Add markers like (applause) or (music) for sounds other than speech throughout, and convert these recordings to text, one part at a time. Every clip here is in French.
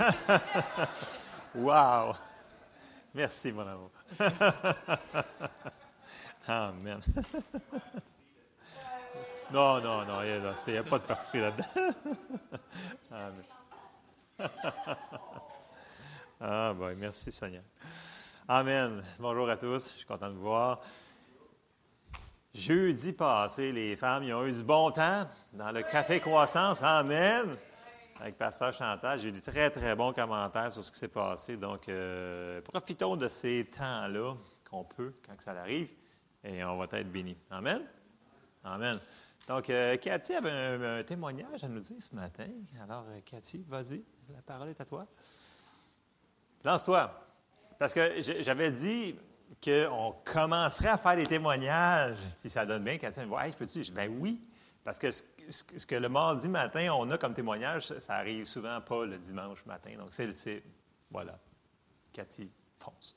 (laughs) wow! Merci, mon amour. (laughs) Amen. (laughs) non, non, non, il n'y a, pas de parti là-dedans. Amen. ah, ben, merci, Seigneur. Amen. Bonjour à tous. Je suis content de vous voir. Jeudi passé, les femmes ils ont eu du bon temps dans le Café Croissance. Amen. Avec Pasteur Chantal, j'ai eu des très, très bons commentaires sur ce qui s'est passé. Donc, euh, profitons de ces temps-là qu'on peut quand ça arrive et on va être bénis. Amen? Amen. Donc, euh, Cathy avait un, témoignage à nous dire ce matin. Alors, euh, Cathy, vas-y, la parole est à toi. Lance-toi. Parce que j'avais dit qu'on commencerait à faire des témoignages, puis ça donne bien. Cathy me dit hey, peux-tu ben oui, parce que ce, que le mardi matin, on a comme témoignage, ça, arrive souvent pas le dimanche matin. Donc, c'est. Voilà. Cathy, fonce.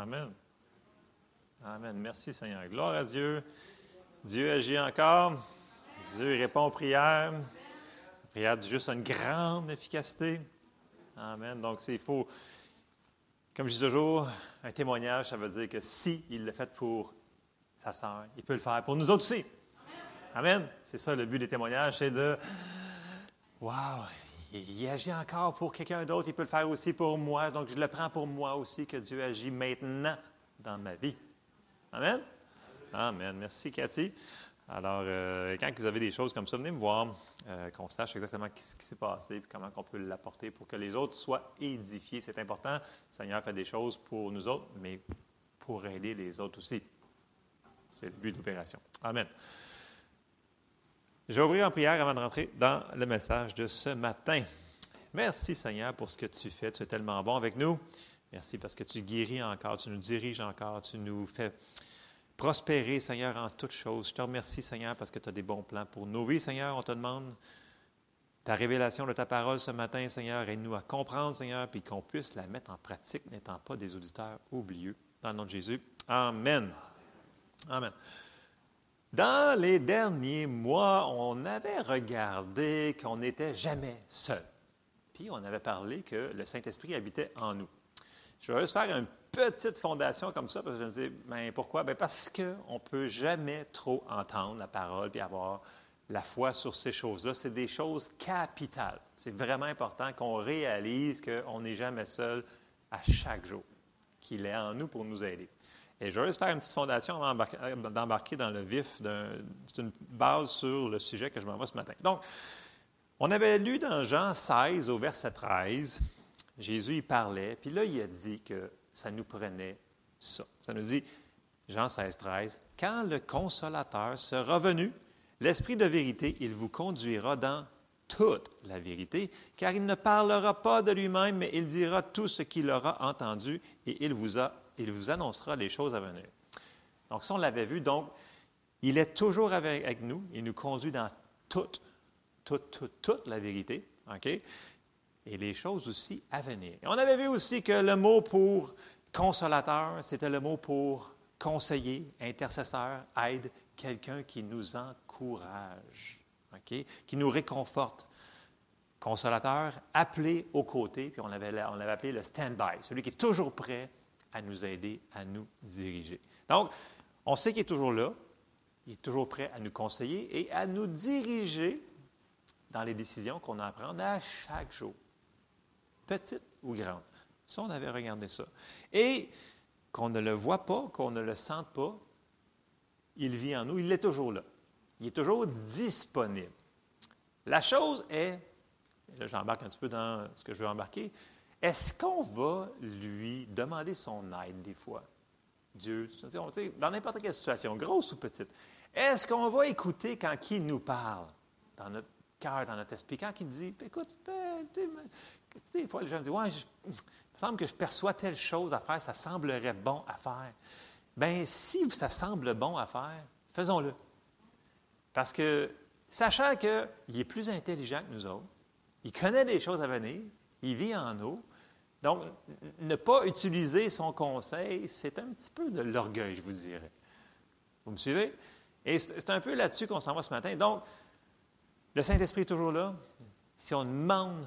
Amen. Amen. Merci Seigneur. Gloire à Dieu. Dieu agit encore. Dieu répond aux prières. La prière du juste une grande efficacité. Amen. Donc, il faut, comme je dis toujours, un témoignage, ça veut dire que si il l'a fait pour sa sœur, il peut le faire pour nous autres aussi. Amen. C'est ça le but des témoignages, c'est de Wow, il, agit encore pour quelqu'un d'autre, il peut le faire aussi pour moi, donc je le prends pour moi aussi que Dieu agit maintenant dans ma vie. Amen? Amen. Merci, Cathy. Alors, euh, quand vous avez des choses comme ça, venez me voir, euh, qu'on sache exactement ce qui s'est passé et comment on peut l'apporter pour que les autres soient édifiés. C'est important. Le Seigneur fait des choses pour nous autres, mais pour aider les autres aussi. C'est le but de l'opération. Amen. Je vais ouvrir en prière avant de rentrer dans le message de ce matin. Merci Seigneur pour ce que tu fais. Tu es tellement bon avec nous. Merci parce que tu guéris encore, tu nous diriges encore, tu nous fais prospérer, Seigneur, en toutes choses. Je te remercie, Seigneur, parce que tu as des bons plans pour nos vies, Seigneur. On te demande ta révélation de ta parole ce matin, Seigneur. Aide-nous à comprendre, Seigneur, puis qu'on puisse la mettre en pratique, n'étant pas des auditeurs oublieux. Dans le nom de Jésus. Amen. Amen. Dans les derniers mois, on avait regardé qu'on n'était jamais seul. Puis on avait parlé que le Saint-Esprit habitait en nous. Je vais juste faire une petite fondation comme ça, parce que je me disais, mais pourquoi? Bien parce qu'on ne peut jamais trop entendre la parole et avoir la foi sur ces choses-là. C'est des choses capitales. C'est vraiment important qu'on réalise qu'on n'est jamais seul à chaque jour, qu'il est en nous pour nous aider. Et je vais juste faire une petite fondation avant d'embarquer dans le vif. C'est une base sur le sujet que je m'envoie ce matin. Donc, on avait lu dans Jean 16 au verset 13, Jésus y parlait, puis là, il a dit que ça nous prenait ça. Ça nous dit, Jean 16, 13, Quand le consolateur sera venu, l'Esprit de vérité, il vous conduira dans toute la vérité, car il ne parlera pas de lui-même, mais il dira tout ce qu'il aura entendu et il vous, a, il vous annoncera les choses à venir. Donc, ça, on l'avait vu. Donc, il est toujours avec, nous. Il nous conduit dans toute, toute, toute, toute la vérité. OK? et les choses aussi à venir. on avait vu aussi que le mot pour consolateur, c'était le mot pour conseiller, intercesseur, aide, quelqu'un qui nous encourage, qui nous réconforte. Consolateur, appelé aux côtés, puis on l'avait on appelé le stand-by, celui qui est toujours prêt à nous aider, à nous diriger. Donc, on sait qu'il est toujours là, il est toujours prêt à nous conseiller et à nous diriger dans les décisions qu'on a à prendre à chaque jour petite ou grande. Ça, on avait regardé ça. Et qu'on ne le voit pas, qu'on ne le sente pas, il vit en nous, il est toujours là. Il est toujours disponible. La chose est, là j'embarque un petit peu dans ce que je veux embarquer, est-ce qu'on va lui demander son aide des fois? Dieu, dans n'importe quelle situation, grosse ou petite, est-ce qu'on va écouter quand il nous parle dans notre cœur, dans notre esprit, quand il dit, écoute, des fois, les gens disent Ouais, il me semble que je perçois telle chose à faire, ça semblerait bon à faire. Bien, si ça semble bon à faire, faisons-le. Parce que, sachant qu'il est plus intelligent que nous autres, il connaît des choses à venir, il vit en nous. Donc, ne pas utiliser son conseil, c'est un petit peu de l'orgueil, je vous dirais. Vous me suivez? Et c'est un peu là-dessus qu'on s'en va ce matin. Donc, le Saint-Esprit est toujours là. Si on demande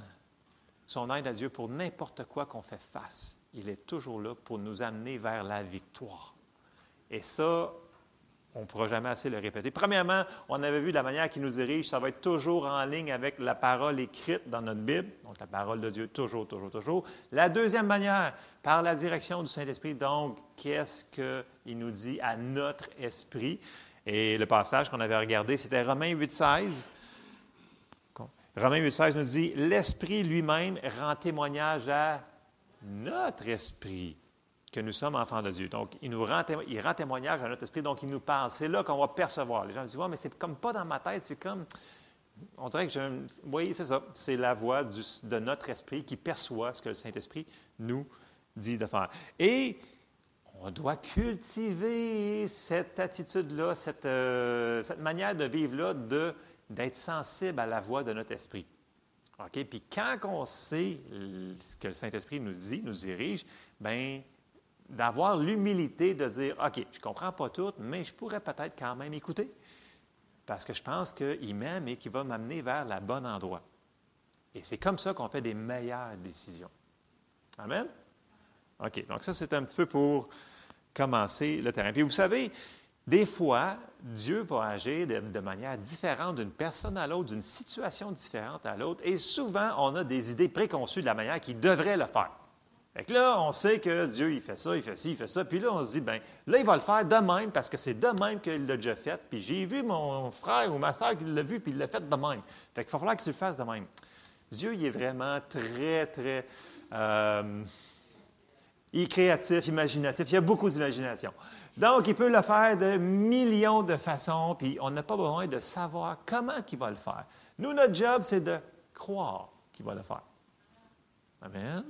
son aide à Dieu pour n'importe quoi qu'on fait face. Il est toujours là pour nous amener vers la victoire. Et ça, on ne pourra jamais assez le répéter. Premièrement, on avait vu la manière qu'il nous dirige, ça va être toujours en ligne avec la parole écrite dans notre Bible, donc la parole de Dieu, toujours, toujours, toujours. La deuxième manière, par la direction du Saint-Esprit, donc, qu'est-ce qu'il nous dit à notre esprit? Et le passage qu'on avait regardé, c'était Romains 8, 16. Romains 8,16 nous dit L'Esprit lui-même rend témoignage à notre esprit que nous sommes enfants de Dieu. Donc, il, nous rend, il rend témoignage à notre esprit, donc il nous parle. C'est là qu'on va percevoir. Les gens disent mais c'est comme pas dans ma tête, c'est comme. On dirait que je. Oui, c'est ça. C'est la voix de notre esprit qui perçoit ce que le Saint-Esprit nous dit de faire. Et on doit cultiver cette attitude-là, cette, euh, cette manière de vivre-là, d'être sensible à la voix de notre esprit. OK? Puis quand on sait ce que le Saint-Esprit nous dit, nous dirige, bien, d'avoir l'humilité de dire OK, je ne comprends pas tout, mais je pourrais peut-être quand même écouter. Parce que je pense qu'il m'aime et qu'il va m'amener vers le bon endroit. Et c'est comme ça qu'on fait des meilleures décisions. Amen? OK, donc ça, c'est un petit peu pour commencer le terrain. Puis vous savez, des fois, Dieu va agir de, manière différente d'une personne à l'autre, d'une situation différente à l'autre, et souvent, on a des idées préconçues de la manière qu'il devrait le faire. Fait là, on sait que Dieu, il fait ça, il fait ci, il fait ça, puis là, on se dit, ben là, il va le faire de même, parce que c'est de même qu'il l'a déjà fait, puis j'ai vu mon frère ou ma soeur qui l'a vu, puis il l'a fait de même. Fait qu'il va falloir que tu le fasses de même. Dieu, il est vraiment très, très... Euh, il est créatif, imaginatif, il y a beaucoup d'imagination. Donc, il peut le faire de millions de façons, puis on n'a pas besoin de savoir comment il va le faire. Nous, notre job, c'est de croire qu'il va le faire. Amen.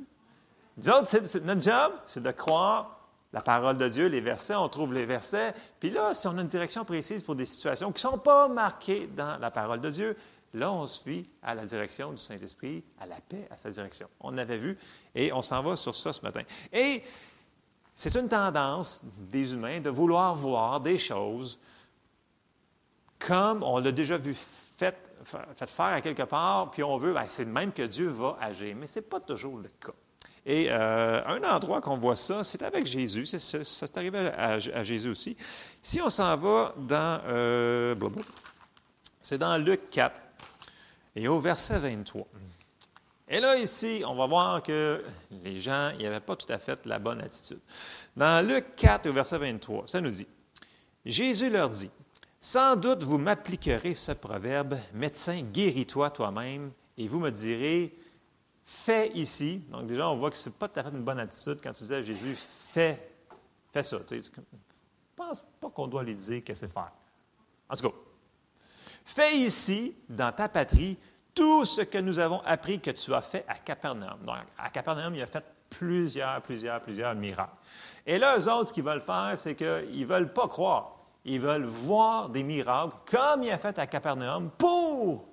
Notre job, c'est de croire la parole de Dieu, les versets, on trouve les versets. Puis là, si on a une direction précise pour des situations qui ne sont pas marquées dans la parole de Dieu, là, on suit à la direction du Saint-Esprit, à la paix, à sa direction. On avait vu et on s'en va sur ça ce matin. Et c'est une tendance des humains de vouloir voir des choses comme on l'a déjà vu fait, faire à quelque part, puis on veut, ben, c'est de même que Dieu va agir. Mais ce n'est pas toujours le cas. Et euh, un endroit qu'on voit ça, c'est avec Jésus. C'est arrivé à, Jésus aussi. Si on s'en va dans. Euh, c'est dans Luc 4 et au verset 23. Et là, ici, on va voir que les gens n'avaient pas tout à fait la bonne attitude. Dans Luc 4, au verset 23, ça nous dit Jésus leur dit Sans doute vous m'appliquerez ce proverbe Médecin, guéris-toi toi-même, et vous me direz Fais ici. Donc, déjà, on voit que ce n'est pas tout à fait une bonne attitude quand tu dis à Jésus Fais, fais ça. Tu ne pense pas qu'on doit lui dire qu'est-ce que c'est faire. En tout cas, fais ici, dans ta patrie, tout ce que nous avons appris que tu as fait à Capernaum. Donc, à Capernaum, il a fait plusieurs, plusieurs, plusieurs miracles. Et là, eux autres, ce qu'ils veulent faire, c'est qu'ils ne veulent pas croire. Ils veulent voir des miracles, comme il a fait à Capernaum, pour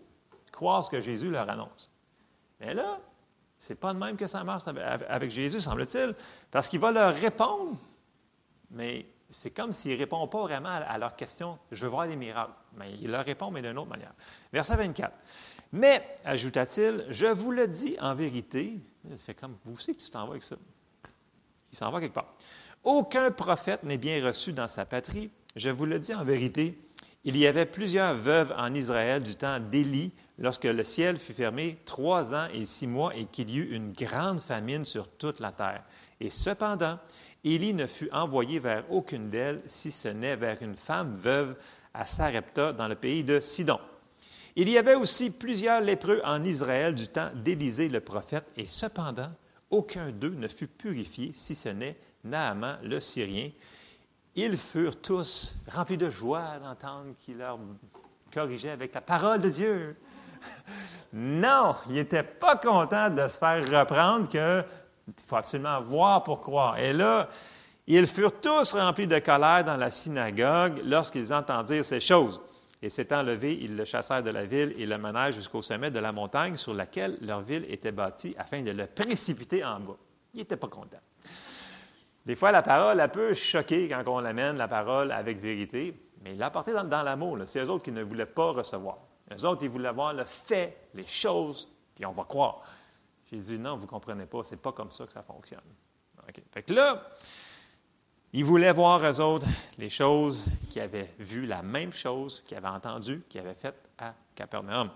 croire ce que Jésus leur annonce. Mais là, c'est pas de même que ça marche avec Jésus, semble-t-il, parce qu'il va leur répondre, mais c'est comme s'il ne répond pas vraiment à leur question, je veux voir des miracles. Mais il leur répond, mais d'une autre manière. Verset 24. Mais, ajouta-t-il, je vous le dis en vérité, c'est comme, vous savez que tu t'en vas avec ça. Il s'en va quelque part. Aucun prophète n'est bien reçu dans sa patrie. Je vous le dis en vérité, il y avait plusieurs veuves en Israël du temps d'Élie, lorsque le ciel fut fermé trois ans et six mois et qu'il y eut une grande famine sur toute la terre. Et cependant, Élie ne fut envoyé vers aucune d'elles, si ce n'est vers une femme veuve à Sarepta, dans le pays de Sidon. Il y avait aussi plusieurs lépreux en Israël du temps d'Élisée le prophète, et cependant, aucun d'eux ne fut purifié, si ce n'est Naaman le Syrien. Ils furent tous remplis de joie d'entendre qu'il leur corrigeait avec la parole de Dieu. Non, ils n'étaient pas contents de se faire reprendre qu'il faut absolument voir pour croire. Et là, ils furent tous remplis de colère dans la synagogue lorsqu'ils entendirent ces choses. Et s'étant levés, ils le chassèrent de la ville et le menèrent jusqu'au sommet de la montagne sur laquelle leur ville était bâtie afin de le précipiter en bas. Ils n'étaient pas contents. Des fois, la parole, elle peut choquer quand on l'amène, la parole, avec vérité, mais il l'a apporté dans, l'amour. C'est eux autres qui ne voulaient pas recevoir. Eux autres, ils voulaient voir le fait, les choses, puis on va croire. J'ai dit, non, vous ne comprenez pas, c'est pas comme ça que ça fonctionne. OK. Fait que là, ils voulaient voir, eux autres, les choses qu'ils avaient vues, la même chose qu'ils avaient entendues, qu'ils avaient faites à Capernaum.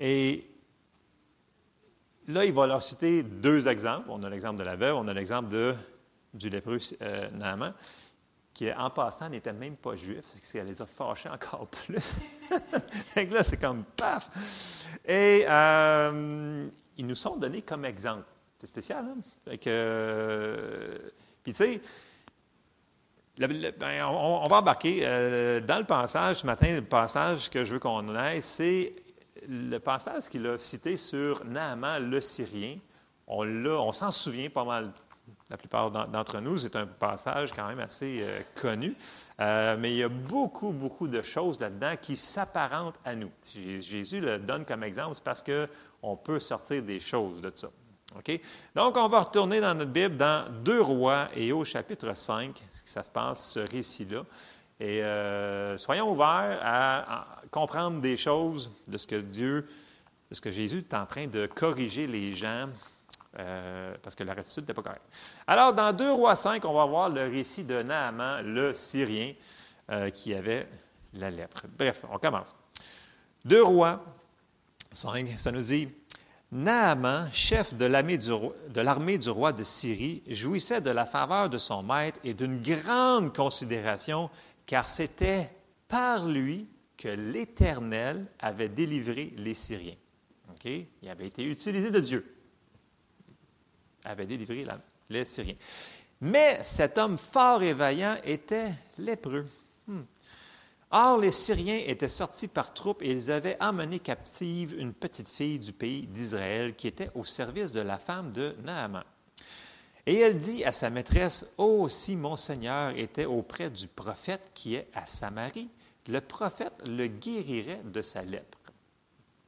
Et là, il va leur citer deux exemples. On a l'exemple de la veuve, on a l'exemple de, du lépreux euh, Naaman, qui, en passant, n'était même pas juif, ce qui les a fâchés encore (laughs) plus. Et là, c'est comme paf! Et euh, ils nous sont donnés comme exemple. C'est spécial, hein? Euh, puis, tu sais, ben, on, va embarquer dans le passage ce matin. Le passage que je veux qu'on aille, c'est le passage qu'il a cité sur Naaman le Syrien. On, on s'en souvient pas mal, la plupart d'entre nous. C'est un passage quand même assez euh, connu. Euh, mais il y a beaucoup, beaucoup de choses là-dedans qui s'apparentent à nous. Jésus le donne comme exemple, c'est parce qu'on peut sortir des choses de ça. Donc, on va retourner dans notre Bible dans Deux Rois et au chapitre 5, ça se passe, ce récit-là. Et euh, soyons ouverts à, comprendre des choses de ce que Dieu, de ce que Jésus est en train de corriger les gens, euh, parce que leur attitude n'était pas correcte. Alors, dans 2 Rois 5, on va voir le récit de Naaman, le Syrien. euh, qui avait la lèpre. Bref, on commence. Deux rois, 5, ça nous dit Naaman, chef de l'armée du, roi de Syrie, jouissait de la faveur de son maître et d'une grande considération, car c'était par lui que l'Éternel avait délivré les Syriens. Il avait été utilisé de Dieu. Avait délivré les Syriens. Mais cet homme fort et vaillant était lépreux. Hmm. Or, les Syriens étaient sortis par troupes et ils avaient emmené captive une petite fille du pays d'Israël qui était au service de la femme de Naaman. Et elle dit à sa maîtresse, Oh, si mon Seigneur était auprès du prophète qui est à Samarie, le prophète le guérirait de sa lèpre.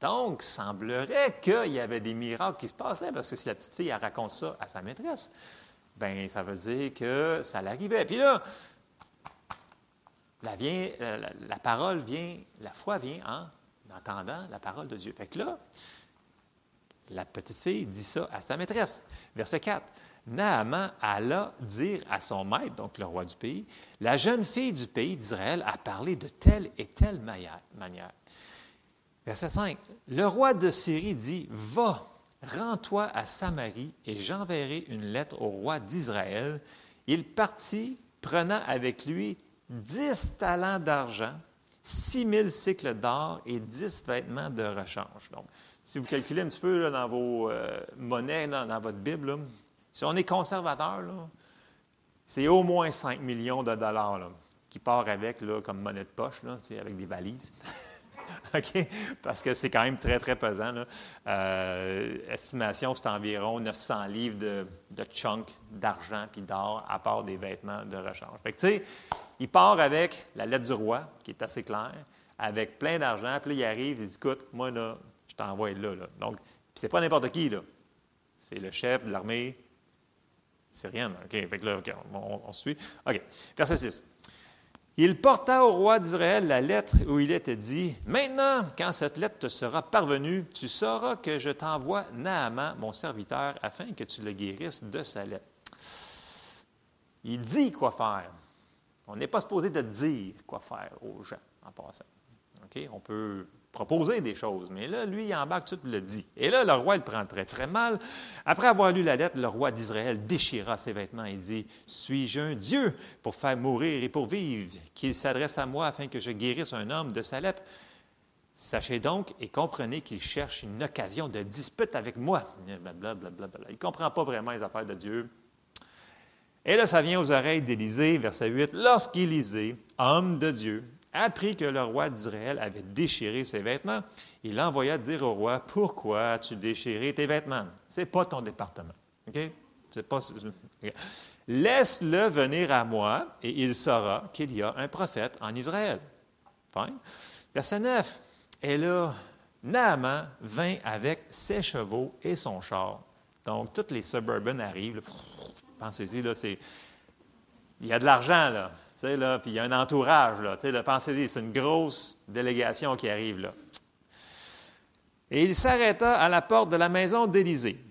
Donc, semblerait qu'il y avait des miracles qui se passaient, parce que si la petite fille raconte ça à sa maîtresse, ben ça veut dire que ça l'arrivait. Puis là, la, euh, la, parole vient, la foi vient en entendant la parole de Dieu. Fait que là, la petite fille dit ça à sa maîtresse. Verset 4. Naaman alla dire à son maître, donc le roi du pays, la jeune fille du pays d'Israël a parlé de telle et telle manière. Verset 5. Le roi de Syrie dit, va, rends-toi à Samarie et j'enverrai une lettre au roi d'Israël. Il partit, prenant avec lui dix talents d'argent, six mille cycles d'or et dix vêtements de rechange. Donc, si vous calculez un petit peu dans vos euh, monnaies, dans, votre Bible, si on est conservateur, c'est au moins 5 millions de dollars qui part avec comme monnaie de poche, avec des valises. (laughs) (laughs) Parce que c'est quand même très, très pesant. Euh, estimation, c'est environ 900 livres de, de chunk d'argent puis d'or, à part des vêtements de rechange. Fait que, tu sais, il part avec la lettre du roi, qui est assez claire, avec plein d'argent. Puis là, il arrive, il dit Écoute, moi, là, je t'envoie là, là. Donc, c'est pas n'importe qui, là. C'est le chef de l'armée syrienne. OK, fait que là, on, on, suit. OK, verset 6. Il porta au roi d'Israël la lettre où il était dit Maintenant, quand cette lettre te sera parvenue, tu sauras que je t'envoie Naaman, mon serviteur, afin que tu le guérisses de sa lettre. Il dit quoi faire. On n'est pas supposé de dire quoi faire aux gens en passant. On peut proposer des choses, mais là, lui, il embarque tout le dit. Et là, le roi, il prend très, très mal. Après avoir lu la lettre, le roi d'Israël déchira ses vêtements et dit Suis-je un Dieu pour faire mourir et pour vivre, qu'il s'adresse à moi afin que je guérisse un homme de sa lèpre? Sachez donc et comprenez qu'il cherche une occasion de dispute avec moi. Il ne comprend pas vraiment les affaires de Dieu. Et là, ça vient aux oreilles d'Élisée, verset 8. Lorsqu'Élisée, homme de Dieu, apprit que le roi d'Israël avait déchiré ses vêtements, il envoya dire au roi Pourquoi as-tu déchiré tes vêtements? Ce n'est pas ton département. OK? C'est pas. Laisse-le venir à moi et il saura qu'il y a un prophète en Israël. Fine. Verset 9. Et là, Naaman vint avec ses chevaux et son char. Donc, toutes les suburban arrivent. Pensez-y, là, c'est. Il y a de l'argent, là. Là, puis il y a un entourage, là. Pensez-y, c'est une grosse délégation qui arrive, là. Et il s'arrêta à la porte de la maison d'Élysée.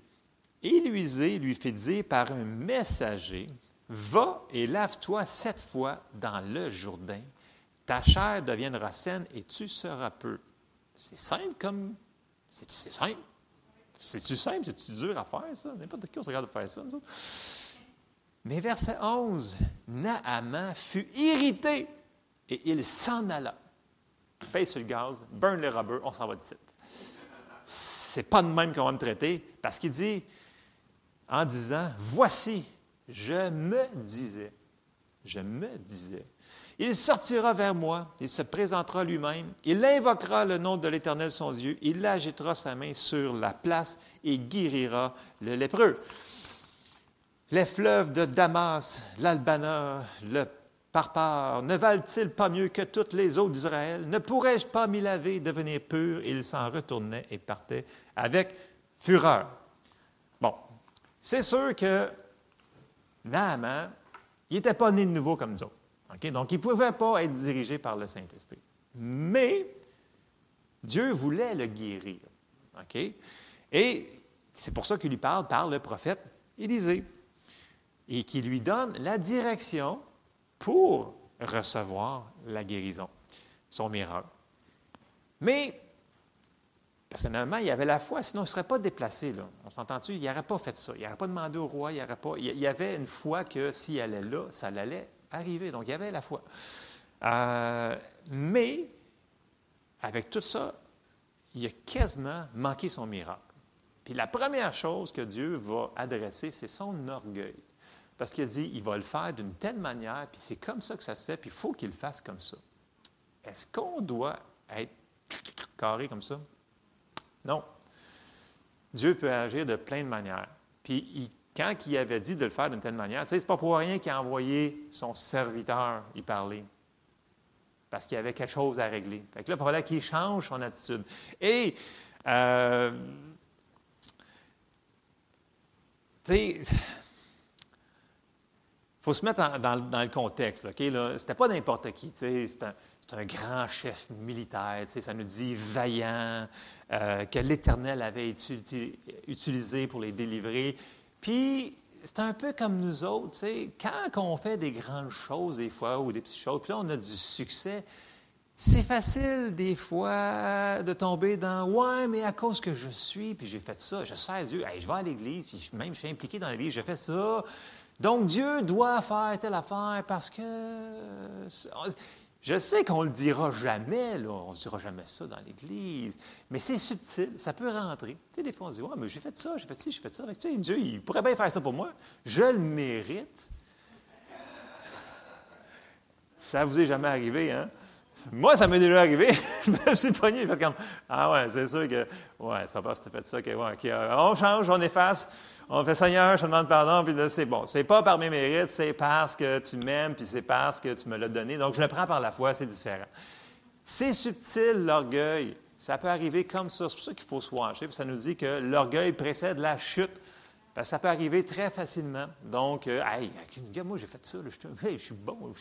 Élisée lui fit dire par un messager Va et lave-toi sept fois dans le Jourdain. Ta chair deviendra saine et tu seras peu. C'est simple comme. C'est simple. C'est-tu simple? C'est-tu dur à faire, ça? N'importe qui on se regarde de faire ça. Mais verset 11, Naaman fut irrité et il s'en alla. Paye sur le gaz, burn les robeurs, on s'en va de site. C'est pas de même qu'on va me traiter, parce qu'il dit, en disant, voici, je me disais, je me disais, il sortira vers moi, il se présentera lui-même, il invoquera le nom de l'Éternel son Dieu, il agitera sa main sur la place et guérira le lépreux. Les fleuves de Damas, l'Albana, le Parpar, ne valent-ils pas mieux que toutes les eaux d'Israël? Ne pourrais-je pas m'y laver, devenir pur? Il s'en retournait et partait avec fureur. Bon, c'est sûr que Naaman, il n'était pas né de nouveau comme nous autres. Donc, il ne pouvait pas être dirigé par le Saint-Esprit. Mais Dieu voulait le guérir. Et c'est pour ça qu'il lui parle par le prophète Élisée et qui lui donne la direction pour recevoir la guérison, son miracle. Mais, personnellement, il avait la foi, sinon il ne serait pas déplacé. On s'entend-tu? Il n'aurait pas fait ça. Il n'aurait pas demandé au roi. Il, pas, il y avait une foi que s'il allait là, ça allait arriver. Donc, il y avait la foi. Euh, mais, avec tout ça, il a quasiment manqué son miracle. Puis la première chose que Dieu va adresser, c'est son orgueil. Parce qu'il dit, il va le faire d'une telle manière, puis c'est comme ça que ça se fait, puis il faut qu'il le fasse comme ça. Est-ce qu'on doit être carré comme ça? Non. Dieu peut agir de plein de manières. Puis quand il avait dit de le faire d'une telle manière, c'est pas pour rien qu'il a envoyé son serviteur y parler parce qu'il y avait quelque chose à régler. Fait que là, il fallait qu'il change son attitude. Et, euh, tu sais, il faut se mettre dans, le contexte. OK? Ce n'était pas n'importe qui. C'est un, grand chef militaire. Ça nous dit vaillant, euh, que l'Éternel avait utilisé pour les délivrer. Puis, c'est un peu comme nous autres, tu sais, quand on fait des grandes choses des fois ou des petites choses, puis là on a du succès, c'est facile des fois de tomber dans ouais, mais à cause que je suis, puis j'ai fait ça, je sers Dieu, je vais à l'église, puis même je suis impliqué dans l'église, je fais ça. Donc Dieu doit faire telle affaire parce que je sais qu'on ne le dira jamais, là, on ne dira jamais ça dans l'Église, mais c'est subtil, ça peut rentrer. Tu sais, des fois, on dit, ouais, mais j'ai fait ça, j'ai fait ci, j'ai fait ça. tu sais, Dieu, il pourrait bien faire ça pour moi. Je le mérite. Ça vous est jamais arrivé, hein? Moi, ça m'est déjà arrivé. (laughs) je me suis pogné, je fais comme, ah ouais, c'est sûr que, ouais, c'est pas parce que tu fait ça que, ouais, euh, on change, on efface on fait Seigneur, je te demande pardon, puis là, c'est bon. C'est pas par mes mérites, c'est parce que tu m'aimes, puis c'est parce que tu me l'as donné. Donc, je le prends par la foi, c'est différent. C'est subtil, l'orgueil. Ça peut arriver comme ça. C'est pour ça qu'il faut se watcher. Puis ça nous dit que l'orgueil précède la chute. Que ça peut arriver très facilement. Donc, euh, hey, moi, j'ai fait ça. je, suis bon.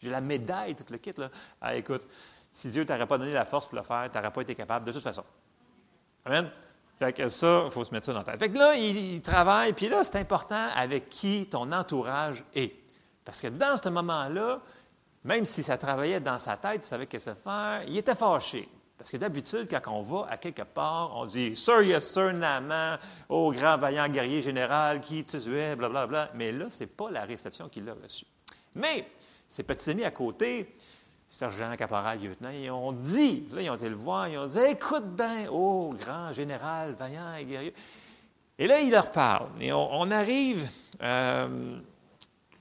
J'ai la médaille, tout le kit. Là. écoute, si Dieu ne t'aurait pas donné la force pour le faire, tu n'aurais pas été capable de toute façon. Amen? Fait que ça, il faut se mettre ça dans la tête. Fait que là, il, travaille, puis là, c'est important avec qui ton entourage est. Parce que dans ce moment-là, même si ça travaillait dans sa tête, il savait qu'est-ce que faire, il était fâché. Parce que d'habitude, quand on va à quelque part, on dit Sir, yes, sir, Naman, oh grand vaillant guerrier général qui tuait, blablabla. Bla, bla. Mais là, ce n'est pas la réception qu'il a reçue. Mais ses petits amis à côté, sergent, caporal, lieutenant, ils ont dit, là, ils ont été le voir, ils ont dit Écoute bien, oh, grand général, vaillant et guerrier. Et là, il leur parle. Et on, arrive. Euh,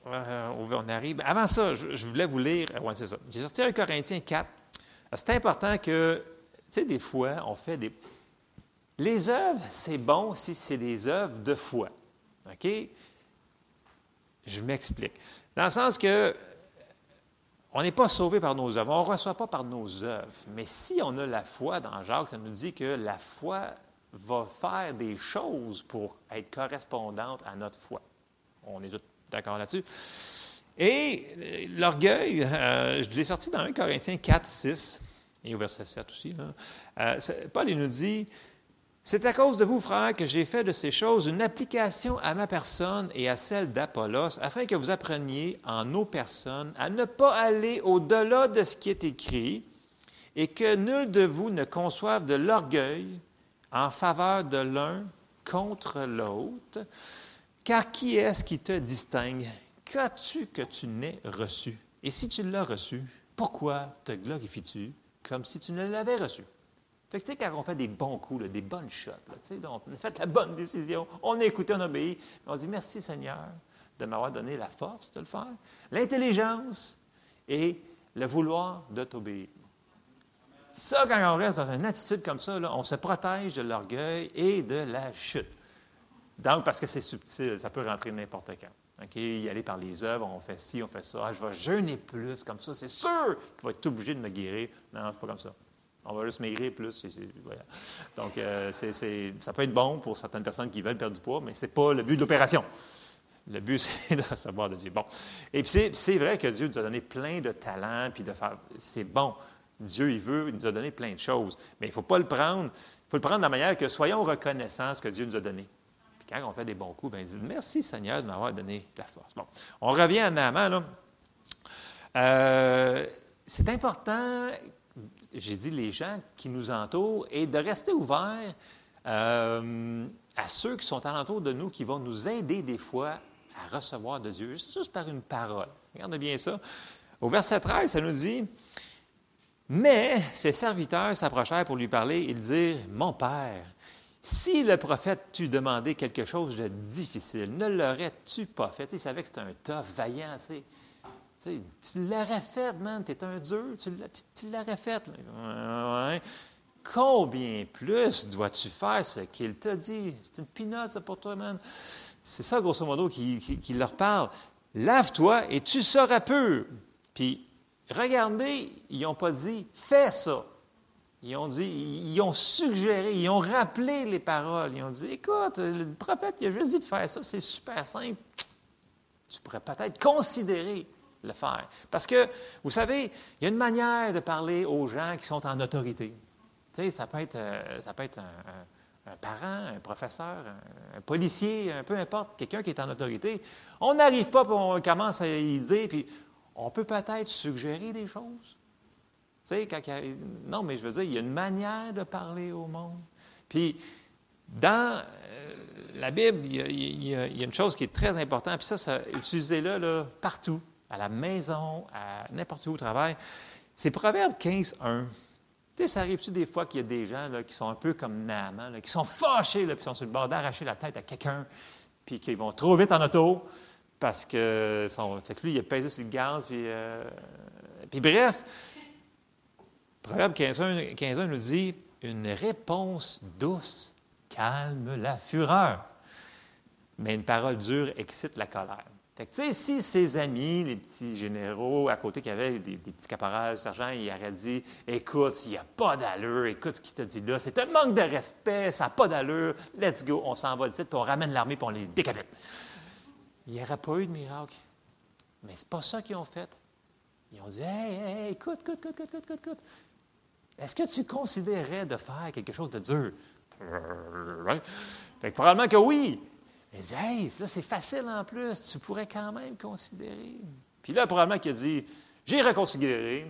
euh, on arrive. Avant ça, je, voulais vous lire. Oui, c'est ça. J'ai sorti un Corinthiens 4. C'est important que, tu sais, des fois, on fait des. Les œuvres, c'est bon si c'est des œuvres de foi. OK? Je m'explique. Dans le sens que on n'est pas sauvé par nos œuvres, on ne reçoit pas par nos œuvres. Mais si on a la foi dans Jacques, ça nous dit que la foi va faire des choses pour être correspondante à notre foi. On est tous d'accord là-dessus. Et euh, l'orgueil, euh, je l'ai sorti dans 1 Corinthiens 4, 6 et au verset 7 aussi. Euh, Paul nous dit c'est à cause de vous, frères, que j'ai fait de ces choses une application à ma personne et à celle d'Apollos, afin que vous appreniez en nos personnes à ne pas aller au-delà de ce qui est écrit, et que nul de vous ne conçoive de l'orgueil en faveur de l'un contre l'autre. Car qui est-ce qui te distingue? Qu'as-tu que tu n'aies reçu? Et si tu l'as reçu, pourquoi te glorifies-tu comme si tu ne l'avais reçu? Tu sais, quand on fait des bons coups, des bonnes shots, donc on a fait la bonne décision, on a écouté, on a obéi, on dit merci Seigneur de m'avoir donné la force de le faire, l'intelligence et le vouloir de t'obéir. Ça, quand on reste dans une attitude comme ça, on se protège de l'orgueil et de la chute. Donc, parce que c'est subtil, ça peut rentrer n'importe quand. OK? Y aller par les œuvres, on fait ci, on fait ça. Ah, je vais jeûner plus, comme ça, c'est sûr qu'il va être obligé de me guérir. Non, c'est pas comme ça. On va juste maigrir plus. Donc, euh, ça peut être bon pour certaines personnes qui veulent perdre du poids, mais ce n'est pas le but de l'opération. Le but, (laughs) c'est de savoir de Dieu. Bon. Et puis, c'est vrai que Dieu nous a donné plein de talents, puis de faire. C'est bon. Dieu, il veut, il nous a donné plein de choses. Mais il ne faut pas le prendre. Il faut le prendre de la manière que soyons reconnaissants de ce que Dieu nous a donné. Puis quand on fait des bons coups, bien, dit Merci Seigneur de m'avoir donné la force. Bon. On revient à Naaman, là. Euh, c'est important, j'ai dit les gens qui nous entourent, et de rester ouvert euh, à ceux qui sont alentour de nous, qui vont nous aider des fois à recevoir de Dieu, juste par une parole. Regardez bien ça. Au verset 13, ça nous dit Mais ses serviteurs s'approchèrent pour lui parler et dire Mon Père, si le prophète t'eût demandé quelque chose de difficile, ne l'aurais-tu pas fait? Il savait que c'était un tough, vaillant, tu sais. Tu, l'aurais fait, man, tu es un dur, tu, l'aurais fait. Combien plus dois-tu faire ce qu'il t'a dit? C'est une pinotte, pour toi, man. C'est ça, grosso modo, qui, qui leur parle. Lave-toi et tu seras pur. Puis, regardez, ils n'ont pas dit, fais ça. Ils ont dit, ils ont suggéré, ils ont rappelé les paroles. Ils ont dit, écoute, le prophète, il a juste dit de faire ça, c'est super simple. Tu pourrais peut-être considérer le faire. Parce que, vous savez, il y a une manière de parler aux gens qui sont en autorité. Tu sais, ça peut être, euh, ça peut être un, parent, un professeur, un, policier, peu importe, quelqu'un qui est en autorité. On n'arrive pas, puis on commence à y dire, puis on peut peut-être suggérer des choses. Tu sais, non, mais je veux dire, il y a une manière de parler au monde. Puis, dans euh, la Bible, il y, a, une chose qui est très importante, puis ça, ça utilisez-le là, partout, à la maison, à n'importe où au travail. C'est Proverbe 15, 1. Tu sais, ça arrive-tu des fois qu'il y a des gens là, qui sont un peu comme Naaman, qui sont fâchés, là, puis sont sur le bord d'arracher la tête à quelqu'un, puis qu'ils vont trop vite en auto, parce que, son, fait lui, il a pesé sur le gaz, puis, euh, puis bref, Proverbe 15.1 nous dit Une réponse douce calme la fureur, mais une parole dure excite la colère. Fait que, tu sais, si ses amis, les petits généraux à côté qui avaient des, petits caporals, sergents, ils auraient dit Écoute, il n'y a pas d'allure, écoute ce qu'il t'a dit là, c'est un manque de respect, ça n'a pas d'allure, let's go, on s'en va d'ici, puis on ramène l'armée, puis on les décapite. Il n'y aurait pas eu de miracle. Mais c'est pas ça qu'ils ont fait. Ils ont dit Hey, hey, écoute, écoute, écoute, écoute, écoute, écoute. Est-ce que tu considérais de faire quelque chose de dur? Fait que probablement que oui. Mais hey, là, c'est facile en plus. Tu pourrais quand même considérer. Puis là, probablement qu'il a dit J'ai reconsidéré.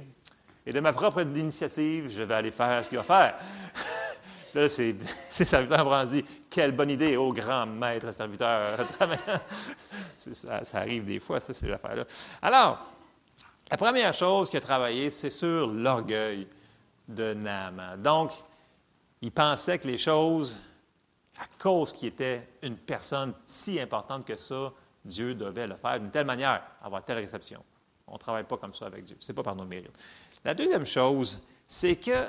Et de ma propre initiative, je vais aller faire ce qu'il va faire. (laughs) là, c'est, (laughs) c'est serviteur dit Quelle bonne idée, ô grand maître serviteur. (laughs) ça, ça arrive des fois, ça, c'est l'affaire-là. Alors, la première chose qu'il a travaillé, c'est sur l'orgueil de Naaman. Donc, il pensait que les choses, à cause qu'il était une personne si importante que ça, Dieu devait le faire d'une telle manière, avoir telle réception. On ne travaille pas comme ça avec Dieu. Ce n'est pas par nos mérites. La deuxième chose, c'est que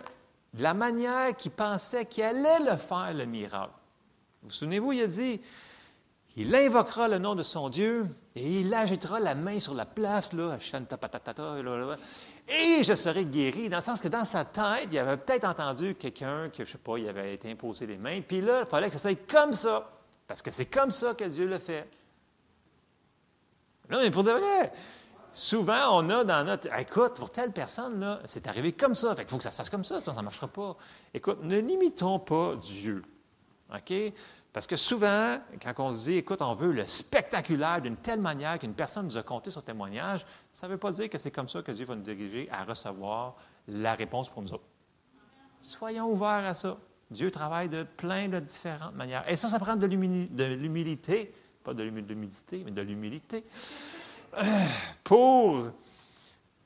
de la manière qu'il pensait qu'il allait le faire, le miracle. Vous, vous souvenez-vous, il a dit, il invoquera le nom de son Dieu et il agitera la main sur la place, là, et je serai guéri, dans le sens que dans sa tête, il avait peut-être entendu quelqu'un que, je ne sais pas, il avait été imposé les mains, puis là, il fallait que ça soit comme ça, parce que c'est comme ça que Dieu le fait. Non, mais pour de vrai, souvent, on a dans notre. Écoute, pour telle personne, là, c'est arrivé comme ça. Fait qu'il faut que ça se fasse comme ça, sinon ça ne marchera pas. Écoute, ne limitons pas Dieu. OK? Parce que souvent, quand on dit, écoute, on veut le spectaculaire d'une telle manière qu'une personne nous a conté son témoignage, ça ne veut pas dire que c'est comme ça que Dieu va nous diriger à recevoir la réponse pour nous autres. Soyons ouverts à ça. Dieu travaille de plein de différentes manières. Et ça, ça prend de l'humilité, pas de l'humilité, mais de l'humilité, pour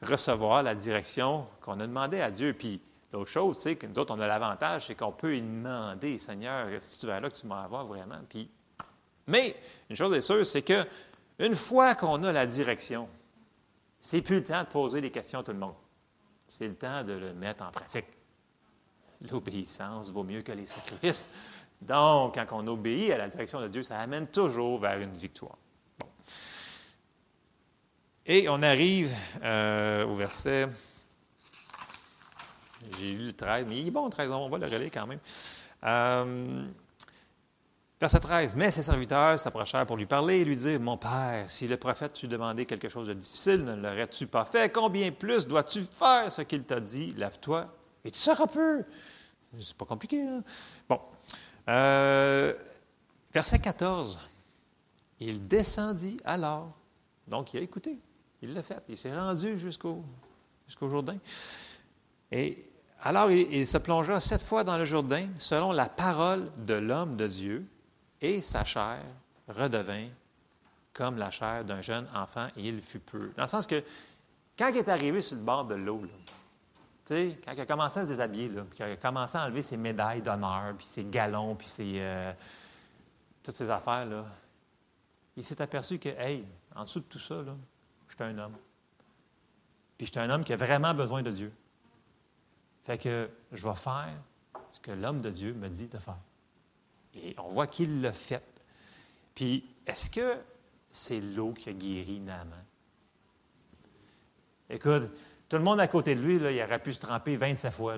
recevoir la direction qu'on a demandée à Dieu. Puis, L'autre chose, c'est que nous autres, on a l'avantage, c'est qu'on peut demander, Seigneur, si tu vas là que tu m'en vas vraiment. Puis, mais une chose est sûre, c'est que une fois qu'on a la direction, c'est plus le temps de poser des questions à tout le monde. C'est le temps de le mettre en pratique. L'obéissance vaut mieux que les sacrifices. Donc, quand on obéit à la direction de Dieu, ça amène toujours vers une victoire. Bon. Et on arrive euh, au verset j'ai lu le 13, mais il est bon, le 13, on va le relayer quand même. Euh, verset 13. Mais ses serviteurs s'approchèrent pour lui parler et lui dire Mon père, si le prophète t'eût demandé quelque chose de difficile, ne l'aurais-tu pas fait? Combien plus dois-tu faire ce qu'il t'a dit? Lave-toi et tu seras peu. C'est pas compliqué, hein? Bon. Euh, verset 14. Il descendit alors. Donc, il a écouté. Il l'a fait. Il s'est rendu jusqu'au jusqu'au Jourdain. Et alors, il, se plongea sept fois dans le Jourdain selon la parole de l'homme de Dieu, et sa chair redevint comme la chair d'un jeune enfant, et il fut peu. Dans le sens que, quand il est arrivé sur le bord de l'eau, quand il a commencé à se déshabiller, puis il a commencé à enlever ses médailles d'honneur, puis ses galons, puis ses, euh, toutes ces affaires, il s'est aperçu que, hey, en dessous de tout ça, suis un homme. Puis je suis un homme qui a vraiment besoin de Dieu. Fait que je vais faire ce que l'homme de Dieu me dit de faire. Et on voit qu'il l'a fait. Puis, est-ce que c'est l'eau qui a guéri Naaman? Écoute, tout le monde à côté de lui, il aurait pu se tremper 27 fois.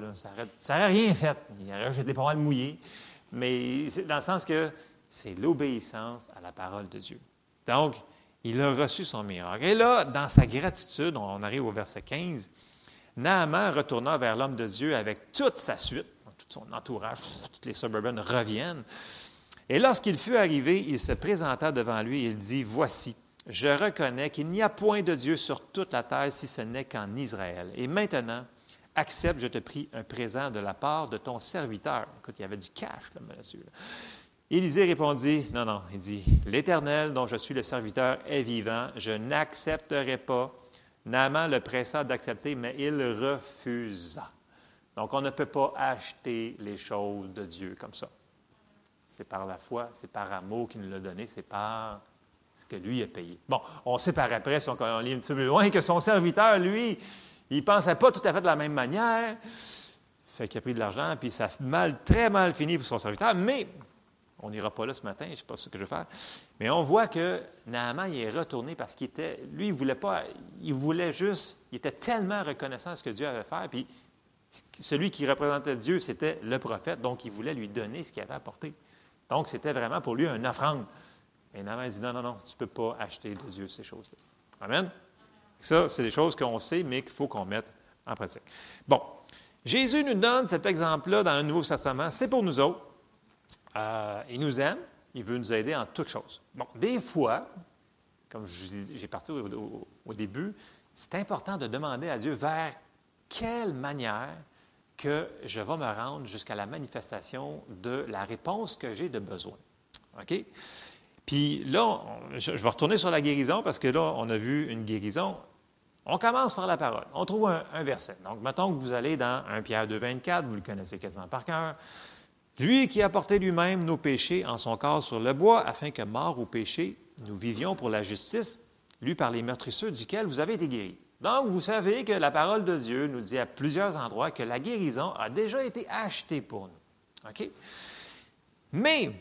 Ça n'aurait rien fait. Il aurait été pas mal mouillé. Mais dans le sens que c'est l'obéissance à la parole de Dieu. Donc, il a reçu son miracle. Et là, dans sa gratitude, on arrive au verset 15, Naaman retourna vers l'homme de Dieu avec toute sa suite, tout son entourage, toutes les suburbains reviennent. Et lorsqu'il fut arrivé, il se présenta devant lui et il dit, Voici, je reconnais qu'il n'y a point de Dieu sur toute la terre si ce n'est qu'en Israël. Et maintenant, accepte, je te prie, un présent de la part de ton serviteur. Écoute, il y avait du cash, là, monsieur. Élisée répondit, non, non, il dit, l'Éternel dont je suis le serviteur est vivant, je n'accepterai pas. Naaman le pressa d'accepter, mais il refusa. Donc, on ne peut pas acheter les choses de Dieu comme ça. C'est par la foi, c'est par amour qu'il nous l'a donné, c'est par ce que lui a payé. Bon, on sait par après, si on, lit un petit peu loin, que son serviteur, lui, il ne pensait pas tout à fait de la même manière. Fait qu'il a pris de l'argent, puis ça a mal, très mal fini pour son serviteur. Mais, on n'ira pas là ce matin, je ne sais pas ce que je vais faire. Mais on voit que Naaman est retourné parce qu'il était, lui, il voulait pas, il voulait juste, il était tellement reconnaissant de ce que Dieu avait fait, puis celui qui représentait Dieu, c'était le prophète, donc il voulait lui donner ce qu'il avait apporté. Donc, c'était vraiment pour lui une offrande. Et Naaman dit non, non, non, tu ne peux pas acheter de Dieu ces choses-là. Amen? Ça, c'est des choses qu'on sait, mais qu'il faut qu'on mette en pratique. Bon, Jésus nous donne cet exemple-là dans le Nouveau Testament. C'est pour nous autres. Euh, il nous aime. Il veut nous aider en toutes choses. Bon, des fois, comme j'ai parti au, début, c'est important de demander à Dieu vers quelle manière que je vais me rendre jusqu'à la manifestation de la réponse que j'ai de besoin. OK? Puis là, je, vais retourner sur la guérison parce que là, on a vu une guérison. On commence par la parole. On trouve un, verset. Donc, mettons que vous allez dans 1 Pierre 2, 24, vous le connaissez quasiment par cœur. Lui qui a porté lui-même nos péchés en son corps sur le bois, afin que, mort au péché, nous vivions pour la justice, lui par les meurtrisseurs duquel vous avez été guéris. Donc, vous savez que la parole de Dieu nous dit à plusieurs endroits que la guérison a déjà été achetée pour nous. OK? Mais,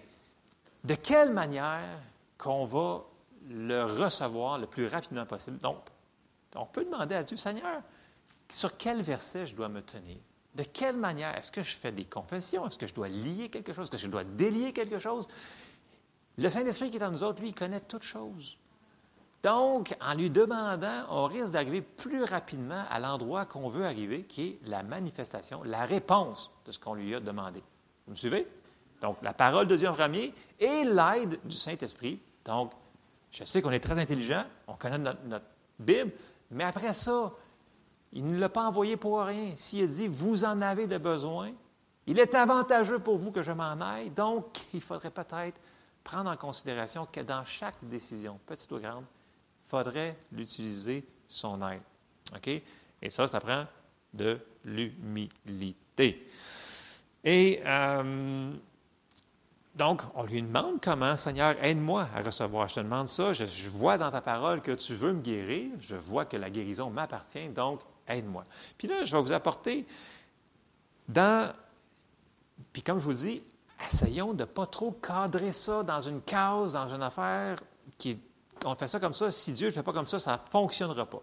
de quelle manière qu'on va le recevoir le plus rapidement possible? Donc, on peut demander à Dieu, Seigneur, sur quel verset je dois me tenir? De quelle manière? Est-ce que je fais des confessions? Est-ce que je dois lier quelque chose? Est-ce que je dois délier quelque chose? Le Saint-Esprit qui est en nous autres, lui, il connaît toutes choses. Donc, en lui demandant, on risque d'arriver plus rapidement à l'endroit qu'on veut arriver, qui est la manifestation, la réponse de ce qu'on lui a demandé. Vous me suivez? Donc, la parole de Dieu en premier et l'aide du Saint-Esprit. Donc, je sais qu'on est très intelligent, on connaît notre, Bible, mais après ça, il ne l'a pas envoyé pour rien. S'il dit, vous en avez de besoin, il est avantageux pour vous que je m'en aille. Donc, il faudrait peut-être prendre en considération que dans chaque décision, petite ou grande, il faudrait l'utiliser son aide. OK? Et ça, ça prend de l'humilité. Et euh, donc, on lui demande comment, Seigneur, aide-moi à recevoir. Je te demande ça. Je, vois dans ta parole que tu veux me guérir. Je vois que la guérison m'appartient. Donc, aide-moi. Puis là, je vais vous apporter dans. Puis comme je vous dis, essayons de ne pas trop cadrer ça dans une case, dans une affaire qui. On fait ça comme ça. Si Dieu ne fait pas comme ça, ça ne fonctionnera pas.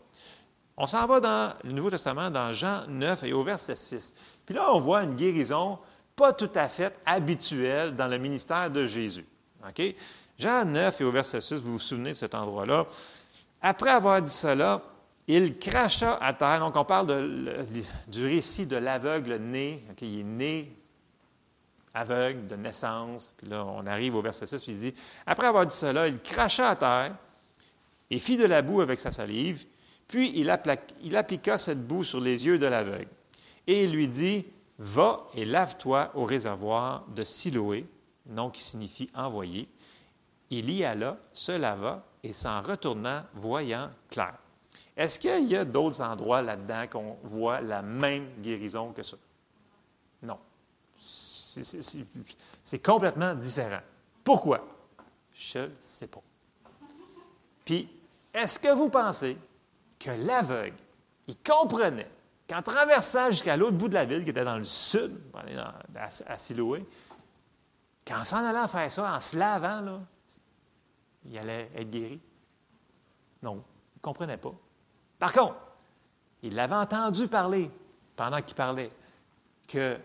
On s'en va dans le Nouveau Testament, dans Jean 9 et au verset 6. Puis là, on voit une guérison pas tout à fait habituel dans le ministère de Jésus. OK? Jean 9 et au verset 6, vous vous souvenez de cet endroit-là. Après avoir dit cela, il cracha à terre. Donc, on parle du récit de l'aveugle né. Il est né aveugle de naissance. Puis là, on arrive au verset 6, puis il dit Après avoir dit cela, il cracha à terre et fit de la boue avec sa salive. Puis il, appliqua cette boue sur les yeux de l'aveugle. Et il lui dit, Va et lave-toi au réservoir de Siloé, nom qui signifie envoyé. Il y alla, se lava et s'en retourna, voyant clair. Est-ce qu'il y a d'autres endroits là-dedans qu'on voit la même guérison que ça? Non. C'est complètement différent. Pourquoi? Je ne sais pas. Puis, est-ce que vous pensez que l'aveugle, il comprenait qu'en traversant jusqu'à l'autre bout de la ville, qui était dans le sud, aller à, Siloé, qu'en s'en allant faire ça, en se lavant, il allait être guéri? Non, il ne comprenait pas. Par contre, il l'avait entendu parler pendant qu'il parlait que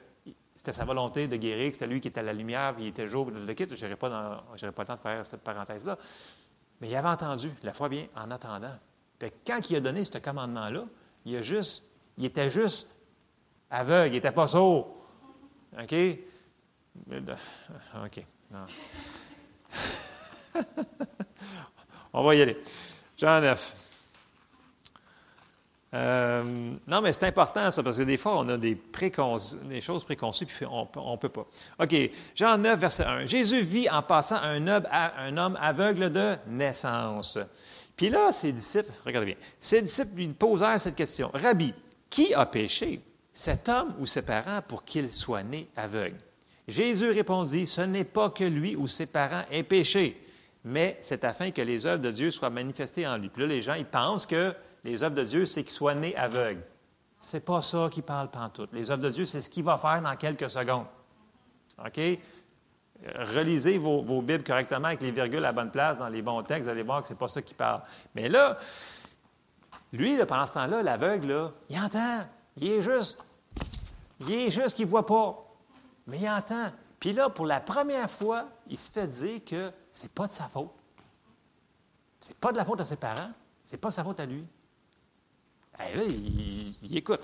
c'était sa volonté de guérir, que c'était lui qui était la lumière, puis il était jour, le quitte. Je n'aurais pas, pas le temps de faire cette parenthèse-là. Mais il avait entendu, la foi vient en attendant. Quand il a donné ce commandement-là, il, a juste, il était juste aveugle, il n'était pas sourd. OK? (laughs) OK. (laughs) On va y aller. Jean 9. Euh, non, mais c'est important, ça, parce que des fois, on a des, des choses préconçues, puis on ne peut pas. OK. Jean 9, verset 1. Jésus vit en passant un homme, un homme aveugle de naissance. Puis là, ses disciples, regardez bien, ses disciples lui posèrent cette question. Rabbi, qui a péché, cet homme ou ses parents, pour qu'il soit né aveugle? Jésus répondit, ce n'est pas que lui ou ses parents aient péché, mais c'est afin que les œuvres de Dieu soient manifestées en lui. Puis là, les gens, ils pensent que les œuvres de Dieu, c'est qu'il soit né aveugle. C'est pas ça qui parle pantoute. Les œuvres de Dieu, c'est ce qu'il va faire dans quelques secondes. OK? Relisez vos, Bibles correctement avec les virgules à la bonne place dans les bons textes, vous allez voir que ce n'est pas ça qui parle. Mais là, lui, pendant ce temps-là, l'aveugle, il entend. Il est juste. Il est juste qu'il ne voit pas. Mais il entend. Puis là, pour la première fois, il se fait dire que ce n'est pas de sa faute. Ce n'est pas de la faute de ses parents. Ce n'est pas sa faute à lui. Et là, il, écoute.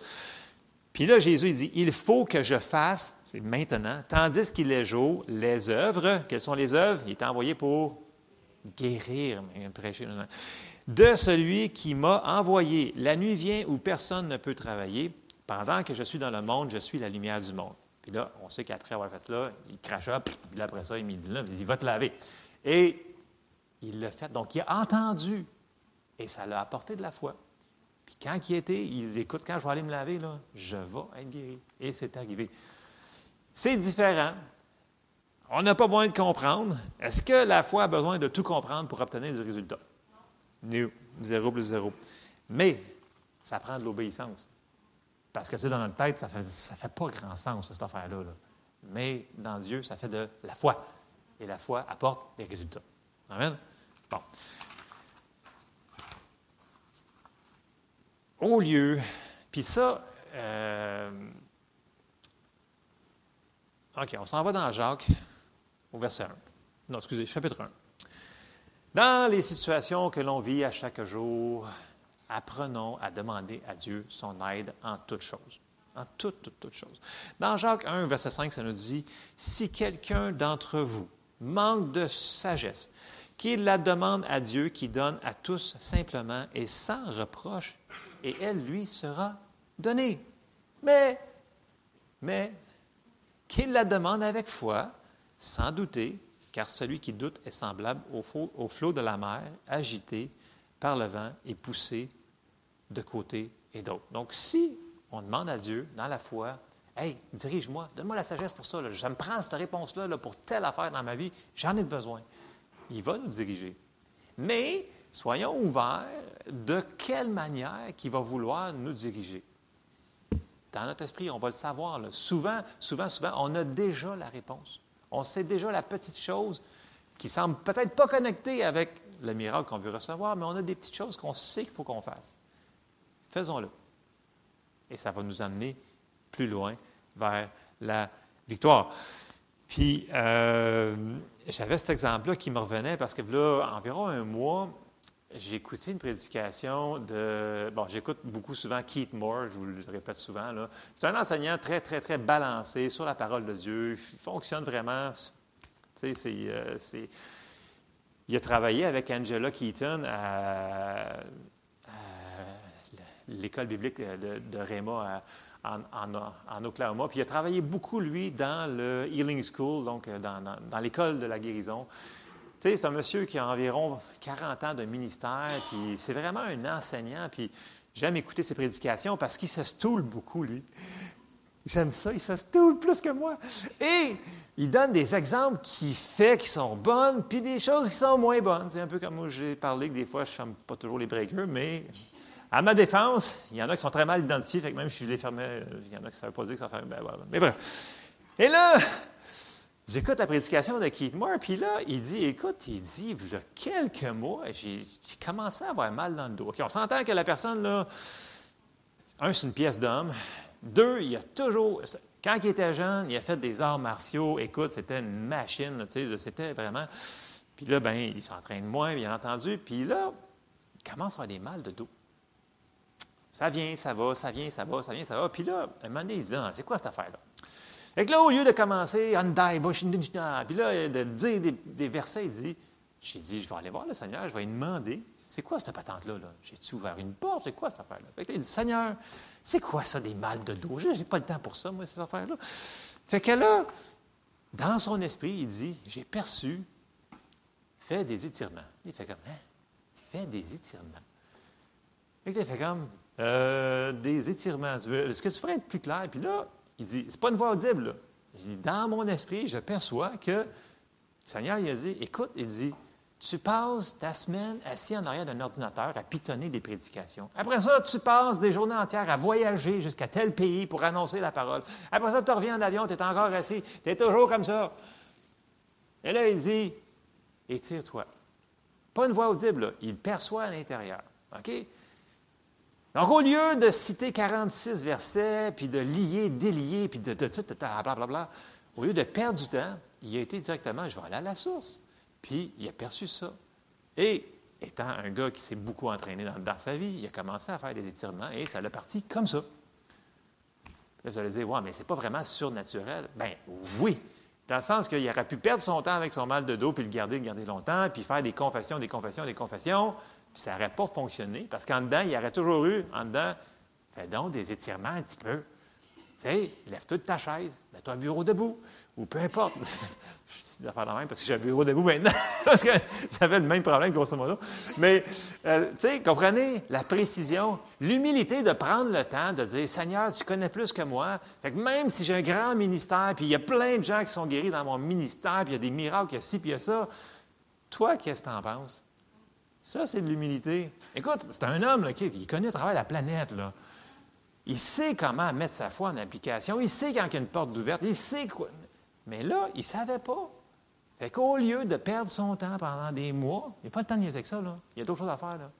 Puis là, Jésus il dit, il faut que je fasse, c'est maintenant, tandis qu'il est jour, les œuvres, quelles sont les œuvres? Il est envoyé pour guérir, prêcher. De celui qui m'a envoyé. La nuit vient où personne ne peut travailler. Pendant que je suis dans le monde, je suis la lumière du monde. Puis là, on sait qu'après avoir fait cela, il cracha, puis là, après ça, il dit là, il va te laver. Et il l'a fait. Donc, il a entendu. Et ça l'a apporté de la foi. Puis quand il était, ils écoutent, quand je vais aller me laver, là, je vais être guéri. Et c'est arrivé. C'est différent. On n'a pas besoin de comprendre. Est-ce que la foi a besoin de tout comprendre pour obtenir des résultats? Non. Zéro plus zéro. Mais ça prend de l'obéissance. Parce que, tu sais, dans notre tête, ça ne fait, ça fait pas grand sens, cette affaire-là. Mais dans Dieu, ça fait de la foi. Et la foi apporte des résultats. Amen? Bon. Au lieu, puis ça, euh, OK, on s'en va dans Jacques, au verset 1. Non, excusez, chapitre 1. Dans les situations que l'on vit à chaque jour, apprenons à demander à Dieu son aide en toutes choses. En toutes, toutes, toutes choses. Dans Jacques 1, verset 5, ça nous dit Si quelqu'un d'entre vous manque de sagesse, qu'il la demande à Dieu qui donne à tous simplement et sans reproche, et elle lui sera donnée. Mais, mais, qu'il la demande avec foi, sans douter, car celui qui doute est semblable au, flot de la mer, agité par le vent et poussé de côté et d'autre. Donc, si on demande à Dieu, dans la foi, Hey, dirige-moi, donne-moi la sagesse pour ça. Je me prends cette réponse-là là, pour telle affaire dans ma vie, j'en ai besoin. Il va nous diriger. Mais soyons ouverts de quelle manière il va vouloir nous diriger. Dans notre esprit, on va le savoir. Souvent, souvent, souvent, on a déjà la réponse. On sait déjà la petite chose qui semble peut-être pas connectée avec le miracle qu'on veut recevoir, mais on a des petites choses qu'on sait qu'il faut qu'on fasse. Faisons-le. Et ça va nous amener plus loin vers la victoire. Puis, euh, j'avais cet exemple-là qui me revenait parce que là, environ un mois, j'ai écouté une prédication de. Bon, j'écoute beaucoup souvent Keith Moore, je vous le répète souvent. C'est un enseignant très, très, très balancé sur la parole de Dieu. Il fonctionne vraiment. Tu sais, euh, c'est. il a travaillé avec Angela Keaton à, l'école biblique de, de Réma en, Oklahoma. Puis il a travaillé beaucoup, lui, dans le Healing School, donc dans, dans l'école de la guérison. Tu sais, c'est un monsieur qui a environ 40 ans de ministère, puis c'est vraiment un enseignant, puis j'aime écouter ses prédications parce qu'il se stoule beaucoup, lui. J'aime ça, il se stoule plus que moi. Et il donne des exemples qui fait qui sont bonnes, puis des choses qui sont moins bonnes. C'est un peu comme moi, j'ai parlé que des fois, je ne ferme pas toujours les breakers, mais à ma défense, il y en a qui sont très mal identifiés, même si je les fermais, il y en a qui ne savaient pas dire que ça fait. Ben. Mais bref. Et là, J'écoute la prédication de Keith Moore, puis là, il dit, écoute, il dit, il y a quelques mois, j'ai commencé à avoir mal dans le dos. On s'entend que la personne, là, un, c'est une pièce d'homme. Deux, il a toujours, quand il était jeune, il a fait des arts martiaux. Écoute, c'était une machine, tu sais, c'était vraiment. Puis là, ben, il s'entraîne moins, bien entendu. Puis là, il commence à avoir des mal de dos. Ça vient, ça va, ça vient, ça va, ça vient, ça va. Puis là, un moment donné, il dit, c'est quoi cette affaire-là? Et que là, au lieu de commencer, puis là, de dire des, versets, il dit, j'ai dit, je vais aller voir le Seigneur, je vais lui demander, c'est quoi cette patente-là? -là, J'ai-tu ouvert une porte? C'est quoi cette affaire-là? Fait que là, il dit, Seigneur, c'est quoi ça, des mal de dos? Je n'ai pas le temps pour ça, moi, cette affaire-là. Fait que là, dans son esprit, il dit, j'ai perçu, fais des étirements. Il fait comme, hein? Fais des étirements. Et il fait comme, euh, des étirements. Est-ce que tu pourrais être plus clair? Puis là, il dit, c'est pas une voix audible. Là. Il dit, dans mon esprit, je perçois que le Seigneur, il a dit, écoute, il dit, tu passes ta semaine assis en arrière d'un ordinateur à pitonner des prédications. Après ça, tu passes des journées entières à voyager jusqu'à tel pays pour annoncer la parole. Après ça, tu reviens en avion, tu es encore assis, tu es toujours comme ça. Et là, il dit, étire-toi. Pas une voix audible, là. il perçoit à l'intérieur. OK? Donc, au lieu de citer 46 versets, puis de lier, délier, puis de, blablabla, au lieu de perdre du temps, il a été directement, je vais aller à la source. Puis, il a perçu ça. Et, étant un gars qui s'est beaucoup entraîné dans, sa vie, il a commencé à faire des étirements et ça l'a parti comme ça. Là, vous allez dire, ouais, mais c'est pas vraiment surnaturel. Ben oui, dans le sens qu'il aurait pu perdre son temps avec son mal de dos, puis le garder, le garder longtemps, puis faire des confessions, des confessions, des confessions, ça n'aurait pas fonctionné parce qu'en dedans, il y aurait toujours eu, en dedans, fais donc des étirements un petit peu. Tu sais, lève toute ta chaise, mets-toi un bureau debout, ou peu importe. (laughs) je dis faire la même parce que j'ai un bureau debout maintenant, (laughs) parce que j'avais le même problème, grosso modo. Mais, euh, tu sais, comprenez la précision, l'humilité de prendre le temps de dire Seigneur, tu connais plus que moi. Fait que même si j'ai un grand ministère, puis il y a plein de gens qui sont guéris dans mon ministère, puis il y a des miracles, il y a ci, puis il y a ça, toi, qu'est-ce que tu en penses? Ça, c'est de l'humilité. Écoute, c'est un homme qui il connaît à travers la planète. Là. Il sait comment mettre sa foi en application. Il sait quand il y a une porte ouverte. Il sait quoi. Mais là, il ne savait pas. Fait qu'au lieu de perdre son temps pendant des mois, il n'y a pas de temps de niaiser avec ça. Là. Il y a d'autres choses à faire. Là.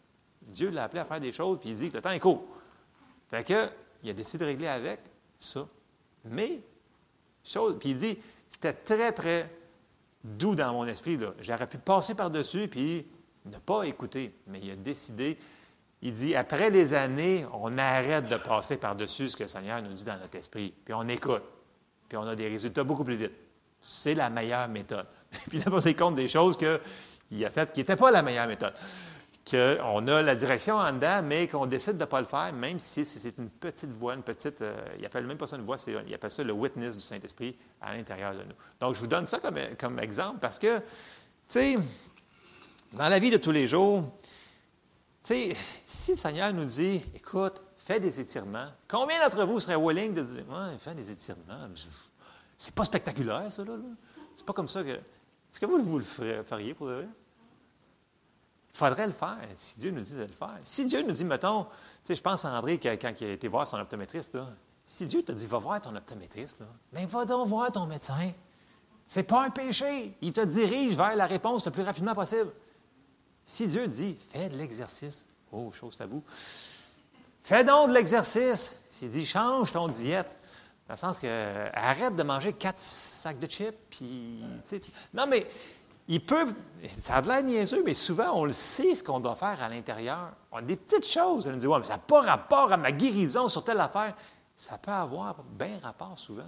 Dieu l'a appelé à faire des choses, puis il dit que le temps est court. Fait que, il a décidé de régler avec ça. Mais, chose, puis il dit, c'était très, très doux dans mon esprit. J'aurais pu passer par-dessus, puis n'a pas écouté, mais il a décidé. Il dit, après les années, on arrête de passer par-dessus ce que le Seigneur nous dit dans notre esprit, puis on écoute, puis on a des résultats beaucoup plus vite. C'est la meilleure méthode. (laughs) puis il a passé compte des choses qu'il a faites qui n'étaient pas la meilleure méthode. Qu'on a la direction en dedans, mais qu'on décide de ne pas le faire, même si c'est une petite voix, une petite. Euh, il n'appelle même pas ça une voix, il appelle ça le witness du Saint-Esprit à l'intérieur de nous. Donc, je vous donne ça comme, comme exemple parce que, tu sais, dans la vie de tous les jours, si le Seigneur nous dit, écoute, fais des étirements, combien d'entre vous seraient willing de dire, ouais, fais des étirements? C'est pas spectaculaire, ça, là. C'est pas comme ça que. Est-ce que vous, vous le feriez pour de vrai? Il faudrait le faire, si Dieu nous dit de le faire. Si Dieu nous dit, mettons, tu sais, je pense à André quand il a été voir son optométriste, là, si Dieu te dit, va voir ton optométriste, là, bien, va donc voir ton médecin. C'est pas un péché. Il te dirige vers la réponse le plus rapidement possible. Si Dieu dit, fais de l'exercice, oh, chose tabou, fais donc de l'exercice. S'il dit, change ton diète, dans le sens que, arrête de manger quatre sacs de chips, puis, non, mais il peut, ça a de l'air niaiseux, mais souvent, on le sait ce qu'on doit faire à l'intérieur. On a des petites choses. On dit, ouais, mais ça n'a pas rapport à ma guérison sur telle affaire. Ça peut avoir bien rapport souvent.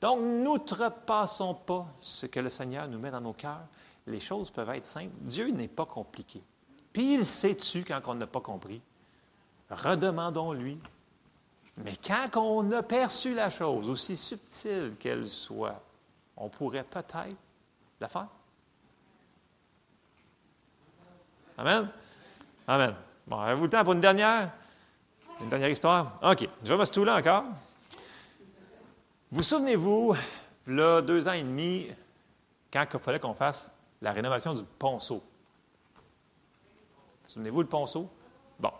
Donc, n'outrepassons pas ce que le Seigneur nous met dans nos cœurs les choses peuvent être simples. Dieu n'est pas compliqué. Puis il sait-tu quand on n'a pas compris? redemandons-lui. Mais quand on a perçu la chose, aussi subtile qu'elle soit, on pourrait peut-être la faire. Amen? Amen. Bon, avez-vous le temps pour une dernière? Une dernière histoire? OK. Je vais me stouler encore. Vous souvenez-vous, là, deux ans et demi, quand il fallait qu'on fasse la rénovation du ponceau? Souvenez-vous le ponceau? Bon.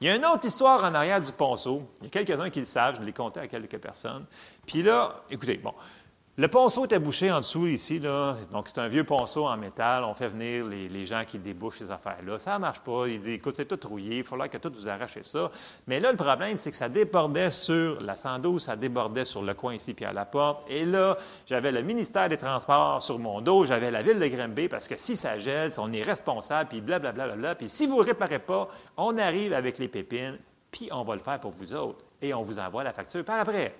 Il y a une autre histoire en arrière du ponceau. Il y a quelques-uns qui le savent, je l'ai conté à quelques personnes. Puis là, écoutez, bon, le ponceau était bouché en dessous ici, là. donc c'est un vieux ponceau en métal. On fait venir les, gens qui débouchent ces affaires-là. Ça ne marche pas. Il dit, écoute, c'est tout rouillé, il faudra que tout vous arrachez ça. Mais là, le problème, c'est que ça débordait sur la 112, ça débordait sur le coin ici, puis à la porte. Et là, j'avais le ministère des Transports sur mon dos, j'avais la ville de Grimby, parce que si ça gèle, on est responsable, puis blablabla. Bla, bla, bla, puis si vous ne réparez pas, on arrive avec les pépines, puis on va le faire pour vous autres. Et on vous envoie la facture par après.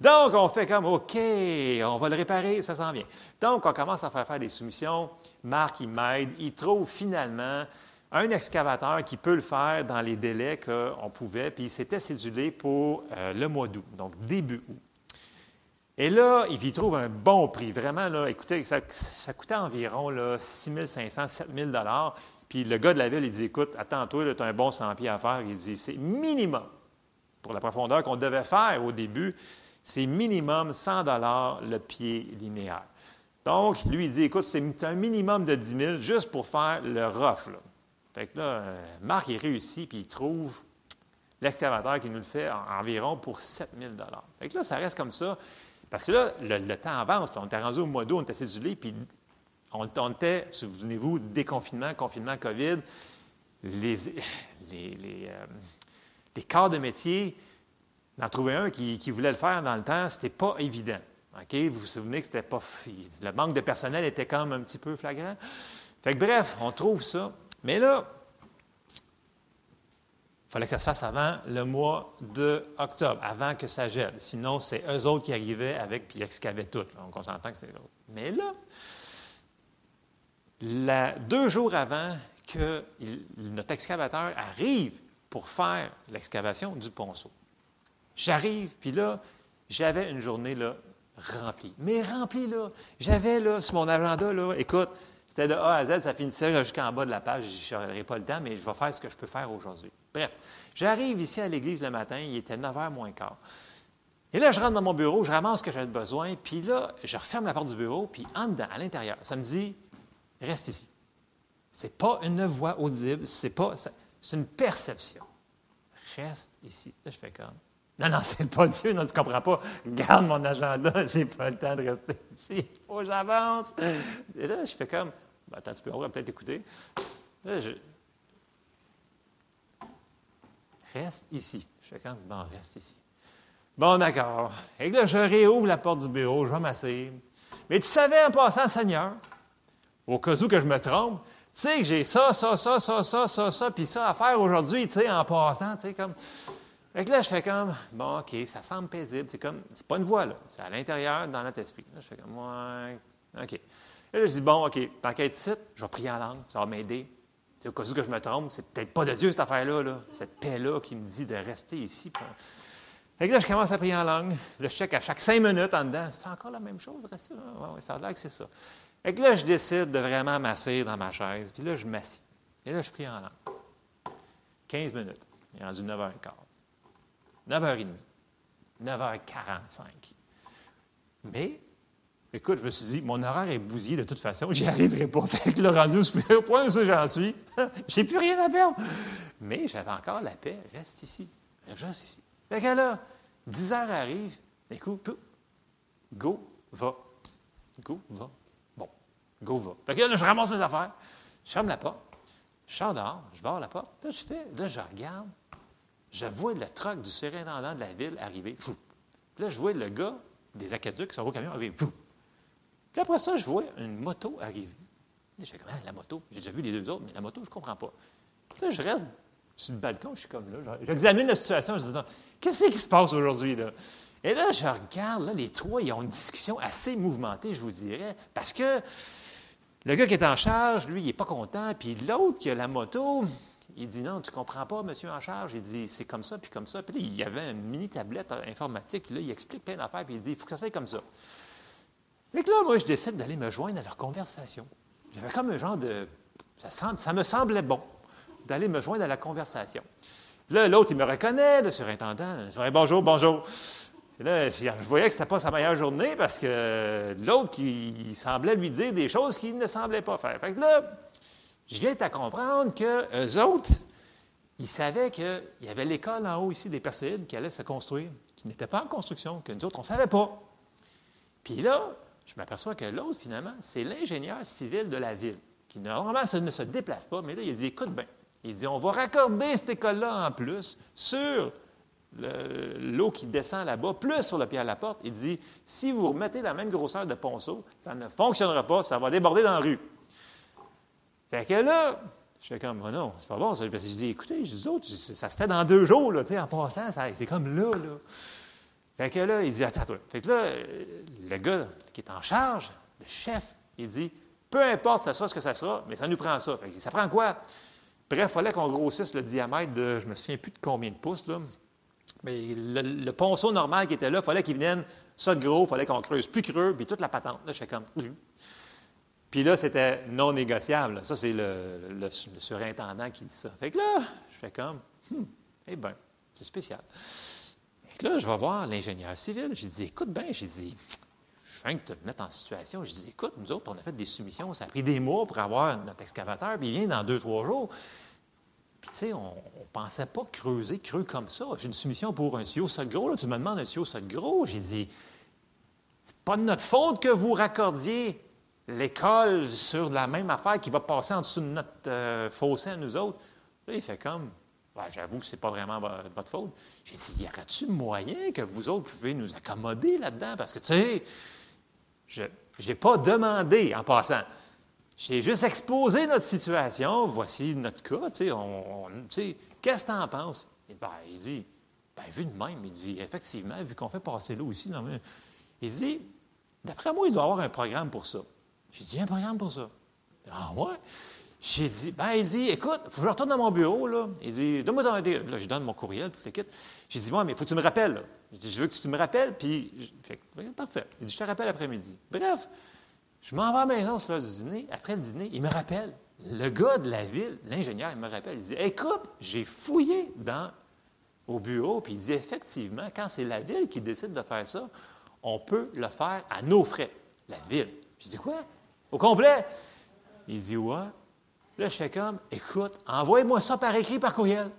Donc, on fait comme, OK, on va le réparer, ça s'en vient. Donc, on commence à faire faire des soumissions. Marc, il m'aide. Il trouve finalement un excavateur qui peut le faire dans les délais qu'on pouvait, puis il s'était cédulé pour euh, le mois d'août, donc début août. Et là, il trouve un bon prix. Vraiment, là, écoutez, ça, coûtait environ 6 500, 7 000 Puis le gars de la ville, il dit Écoute, attends-toi, tu as un bon 100 pieds à faire. Il dit C'est minimum pour la profondeur qu'on devait faire au début c'est minimum 100 dollars le pied linéaire. Donc, lui, il dit, écoute, c'est un minimum de 10 000 juste pour faire le rough. Là. Fait que là, euh, Marc, il réussit, puis il trouve l'excavateur qui nous le fait environ pour 7 000 Fait que là, ça reste comme ça. Parce que là, le, temps avance. On était rendu au mois d'août, on était cédulé, puis on, était, souvenez-vous, déconfinement, confinement, COVID. Les, les, les, euh, les corps de métier d'en trouver un qui, voulait le faire dans le temps, ce n'était pas évident. Vous vous souvenez que c'était pas. Le manque de personnel était quand même un petit peu flagrant. Fait que bref, on trouve ça. Mais là, il fallait que ça se fasse avant le mois d'octobre, avant que ça gèle. Sinon, c'est eux autres qui arrivaient avec, puis excavaient tout. Donc, on s'entend que c'est l'autre. Mais là, deux jours avant que notre excavateur arrive pour faire l'excavation du ponceau, J'arrive, puis là, j'avais une journée là, remplie. Mais remplie, là. J'avais là, sur mon agenda, là, écoute, c'était de A à Z, ça finissait jusqu'en bas de la page. Je n'aurai pas le temps, mais je vais faire ce que je peux faire aujourd'hui. Bref, j'arrive ici à l'église le matin, il était 9 h moins quart. Et là, je rentre dans mon bureau, je ramasse ce que j'avais besoin, puis là, je referme la porte du bureau, puis en dedans, à l'intérieur, ça me dit reste ici. C'est pas une voix audible, c'est pas. C'est une perception. Reste ici. Là, je fais comme non, non, c'est pas Dieu, non, tu ne comprends pas. Garde mon agenda, (laughs) j'ai pas le temps de rester ici. Que j'avance. Et là, je fais comme, ben, attends, tu peux, on va peut-être écouter. Là, je. Reste ici. Je fais comme, bon, reste ici. Bon, d'accord. Et là, je réouvre la porte du bureau, je vais m'asseoir. Mais tu savais en passant, Seigneur, au cas où que je me trompe, tu sais que j'ai ça, ça, ça, ça, ça, ça, ça, puis ça à faire aujourd'hui, tu sais, en passant, tu sais, comme. Fait que là, je fais comme, bon, OK, ça semble paisible. C'est comme, c'est pas une voix, là. C'est à l'intérieur, dans notre esprit. Là, je fais comme, ouais, OK. Et là, je dis, bon, OK, tant qu'à être site, je vais prier en langue, ça va m'aider. au cas où que je me trompe, c'est peut-être pas de Dieu, cette affaire-là, là. cette paix-là qui me dit de rester ici. Fait que là, je commence à prier en langue. Là, je check à chaque cinq minutes en dedans. C'est encore la même chose, rester là? Ouais, ça a l'air que c'est ça. Fait que là, je décide de vraiment m'asseoir dans ma chaise. Puis là, je m'assieds. Et là, je prie en langue. 15 minutes. Il est rendu 9h15. 9h30, 9h45. Mais, écoute, je me suis dit, mon horaire est bousillé de toute façon, j'y arriverai pas. (laughs) Fait que le rendu au point où j'en suis, (laughs) j'ai plus rien à perdre. Mais j'avais encore la paix, reste ici, reste ici. Fait que là, 10 heures arrive, écoute, go, va. Go, va. Bon, go, va. Fait que là, je ramasse mes affaires, je ferme la porte, je sors dehors, je barre la porte, là, je fais, là, je regarde, je vois le truck du surintendant de la ville arriver. Fou. Puis là, je vois le gars des aqueducs qui sont au camion arriver. Fou. Puis après ça, je vois une moto arriver. Je fais comment, la moto? J'ai déjà vu les deux autres, mais la moto, je ne comprends pas. Puis là, je reste sur le balcon, je suis comme là. J'examine la situation, je dis, qu'est-ce qui se passe aujourd'hui, là? Et là, je regarde, là, les trois, ils ont une discussion assez mouvementée, je vous dirais, parce que le gars qui est en charge, lui, il n'est pas content, puis l'autre qui a la moto, Il dit non, tu comprends pas, monsieur en charge. Il dit c'est comme ça, puis comme ça. Puis là, il y avait une mini tablette informatique. Là, il explique plein d'affaires, puis il dit il faut que ça soit comme ça. Et que là, moi, je décide d'aller me joindre à leur conversation. J'avais comme un genre de. Ça, me semblait bon d'aller me joindre à la conversation. Là, l'autre, il me reconnaît, le surintendant. Je dis bonjour, bonjour. là, je voyais que ce n'était pas sa meilleure journée parce que l'autre, qui semblait lui dire des choses qu'il ne semblait pas faire. Fait que là, je viens à comprendre que eux autres, ils savaient qu'il y avait l'école en haut ici des Perséides qui allait se construire, qui n'était pas en construction, que nous autres, on ne savait pas. Puis là, je m'aperçois que l'autre, finalement, c'est l'ingénieur civil de la ville, qui normalement ne se déplace pas, mais là, il dit écoute bien, il dit on va raccorder cette école-là en plus sur l'eau qui descend là-bas, plus sur le pied à la porte. Il dit si vous remettez la même grosseur de ponceau, ça ne fonctionnera pas, ça va déborder dans la rue. Fait que là, je fais comme, oh non, c'est pas bon ça. je dis, écoutez, je dis, autres, ça se fait dans deux jours, là, en passant, c'est comme là, là. Fait que là, il dit, attends. Fait que là, le gars qui est en charge, le chef, il dit, peu importe ça sera ce que ça sera, mais ça nous prend ça. Fait que ça prend quoi? Bref, il fallait qu'on grossisse le diamètre de, je me souviens plus de combien de pouces, là. Mais le, ponceau normal qui était là, il fallait qu'il vienne ça de gros, il fallait qu'on creuse plus creux, puis toute la patente. Je fais comme, puis là, c'était non négociable. Ça, c'est le, surintendant qui dit ça. Fait que là, je fais comme, hmm, eh bien, c'est spécial. Fait que là, je vais voir l'ingénieur civil. J'ai dit, écoute bien, j'ai dit, je viens de te mettre en situation. J'ai dit, écoute, nous autres, on a fait des soumissions. Ça a pris des mois pour avoir notre excavateur, puis il vient dans deux, trois jours. Puis, tu sais, on ne pensait pas creuser creux comme ça. J'ai une soumission pour un tuyau sol gros. Là, tu me demandes un tuyau sol gros. J'ai dit, c'est pas de notre faute que vous raccordiez l'école sur la même affaire qui va passer en dessous de notre euh, fossé à nous autres. Là, il fait comme, j'avoue que ce n'est pas vraiment votre faute. J'ai dit, y aura-t-il moyen que vous autres pouvez nous accommoder là-dedans? Parce que, tu sais, je n'ai pas demandé en passant. J'ai juste exposé notre situation. Voici notre cas. Tu sais, qu'est-ce que tu en penses? Et ben, il dit, ben, vu de même, il dit, effectivement, vu qu'on fait passer l'eau ici, il dit, d'après moi, il doit avoir un programme pour ça. J'ai dit, un programme pour ça. Ah ouais? J'ai dit, ben, il dit, écoute, il faut que je retourne dans mon bureau, là. Il dit, donne-moi ton Là, je donne mon courriel, toute l'équipe. J'ai dit, moi, mais il faut que tu me rappelles. Dit, je veux que tu me rappelles, puis. Fait, parfait. Il dit, je te rappelle après-midi. Bref, je m'en vais à la maison sur le dîner. Après le dîner, il me rappelle. Le gars de la ville, l'ingénieur, il me rappelle. Il dit, écoute, j'ai fouillé dans, au bureau, puis il dit, effectivement, quand c'est la ville qui décide de faire ça, on peut le faire à nos frais. La ville. Je dis, quoi? Au complet. Il dit Ouais. Là, je fais comme Écoute, envoie-moi ça par écrit, par courriel.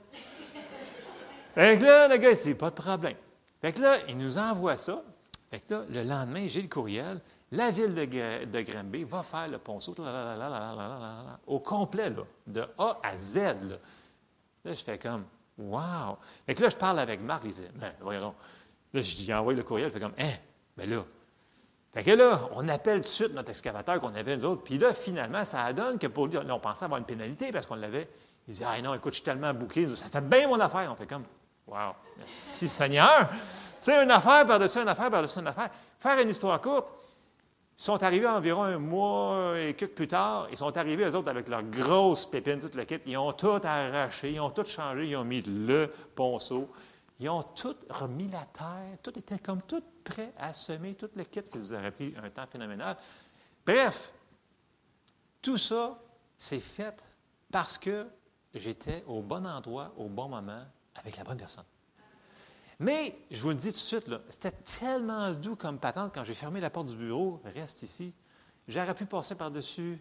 fait que là, le gars, il dit Pas de problème. Fait que là, il nous envoie ça. Fait que là, le lendemain, j'ai le courriel. La ville de, de va faire le ponceau au complet, là, de A à Z. Là, là je fais comme Wow! Fait que là, je parle avec Marc, il dit Ben, voyons. Là, je lui le courriel, il fait comme Hein, ben là, fait que là, on appelle tout de suite notre excavateur qu'on avait, nous autres. Puis là, finalement, ça donne que pour dire, on pensait avoir une pénalité parce qu'on l'avait. Il dit, ah non, écoute, je suis tellement bouqué. Ça fait bien mon affaire. On fait comme, wow, merci Seigneur. Tu sais, une affaire par-dessus une affaire par-dessus une affaire. Faire une histoire courte. Ils sont arrivés environ un mois et quelques plus tard. Ils sont arrivés, eux autres, avec leurs grosses pépines, toute la kit. Ils ont tout arraché, ils ont tout changé, ils ont mis le ponceau. Ils ont tout remis la terre, tout était comme tout prêt à semer, tout le kit qui vous aurait pris un temps phénoménal. Bref, tout ça s'est fait parce que j'étais au bon endroit, au bon moment, avec la bonne personne. Mais, je vous le dis tout de suite, c'était tellement doux comme patente quand j'ai fermé la porte du bureau, reste ici, j'aurais pu passer par-dessus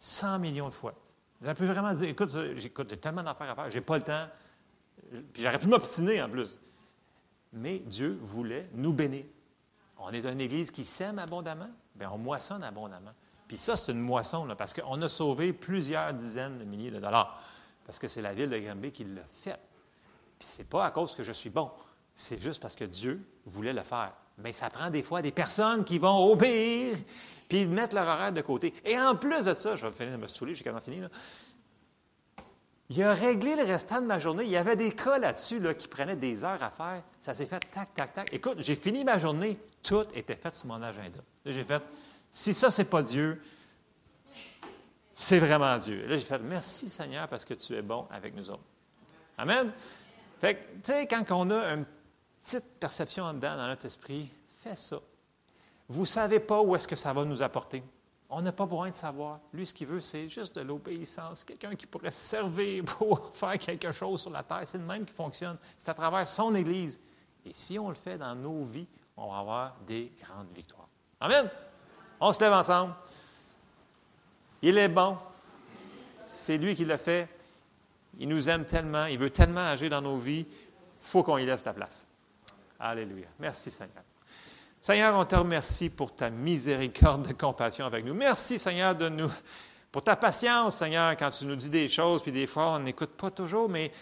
100 millions de fois. J'aurais pu vraiment dire, écoute, j'ai tellement d'affaires à faire, j'ai pas le temps, puis j'aurais pu m'obstiner en plus. Mais Dieu voulait nous bénir. On est une Église qui sème abondamment, bien, on moissonne abondamment. Puis ça, c'est une moisson, là, parce qu'on a sauvé plusieurs dizaines de milliers de dollars. Parce que c'est la ville de Granby qui l'a fait. Puis c'est pas à cause que je suis bon. C'est juste parce que Dieu voulait le faire. Mais ça prend des fois des personnes qui vont obéir, puis mettre leur horaire de côté. Et en plus de ça, je vais finir de me stouler, j'ai quand même fini, là. Il a réglé le restant de ma journée. Il y avait des cas là-dessus qui prenaient des heures à faire. Ça s'est fait tac, tac, tac. Écoute, j'ai fini ma journée. Tout était fait sur mon agenda. J'ai fait, si ça, c'est pas Dieu, c'est vraiment Dieu. Là, j'ai fait merci Seigneur parce que tu es bon avec nous autres. Amen. Fait que, tu sais, quand on a une petite perception en dedans dans notre esprit, fais ça. Vous ne savez pas où est-ce que ça va nous apporter. On n'a pas besoin de savoir. Lui, ce qu'il veut, c'est juste de l'obéissance. Quelqu'un qui pourrait servir (laughs) pour faire quelque chose sur la terre. C'est le même qui fonctionne. C'est à travers son Église. Et si on le fait dans nos vies, on va avoir des grandes victoires. Amen. On se lève ensemble. Il est bon. C'est lui qui l'a fait. Il nous aime tellement. Il veut tellement agir dans nos vies. Il faut qu'on y laisse la place. Alléluia. Merci Seigneur. Seigneur, on te remercie pour ta miséricorde de compassion avec nous. Merci, Seigneur, de nous, pour ta patience, Seigneur, quand tu nous dis des choses, puis des fois, on n'écoute pas toujours, mais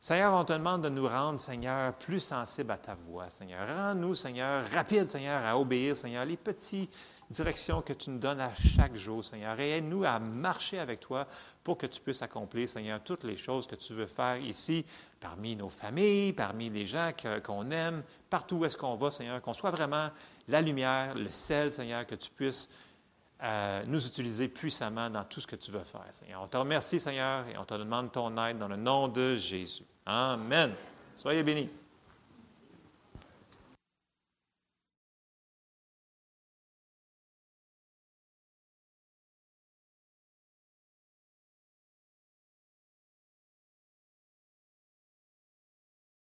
Seigneur, on te demande de nous rendre, Seigneur, plus sensibles à ta voix, Seigneur. Rends-nous, Seigneur, rapides, Seigneur, à obéir, Seigneur, les petites directions que tu nous donnes à chaque jour, Seigneur. Et aide-nous à marcher avec toi pour que tu puisses accomplir, Seigneur, toutes les choses que tu veux faire ici, parmi nos familles, parmi les gens qu'on aime, partout où est-ce qu'on va, Seigneur, qu'on soit vraiment la lumière, le sel, Seigneur, que tu puisses euh, nous utiliser puissamment dans tout ce que tu veux faire, Seigneur. On te remercie, Seigneur, et on te demande ton aide dans le nom de Jésus. Amen. Soyez bénis.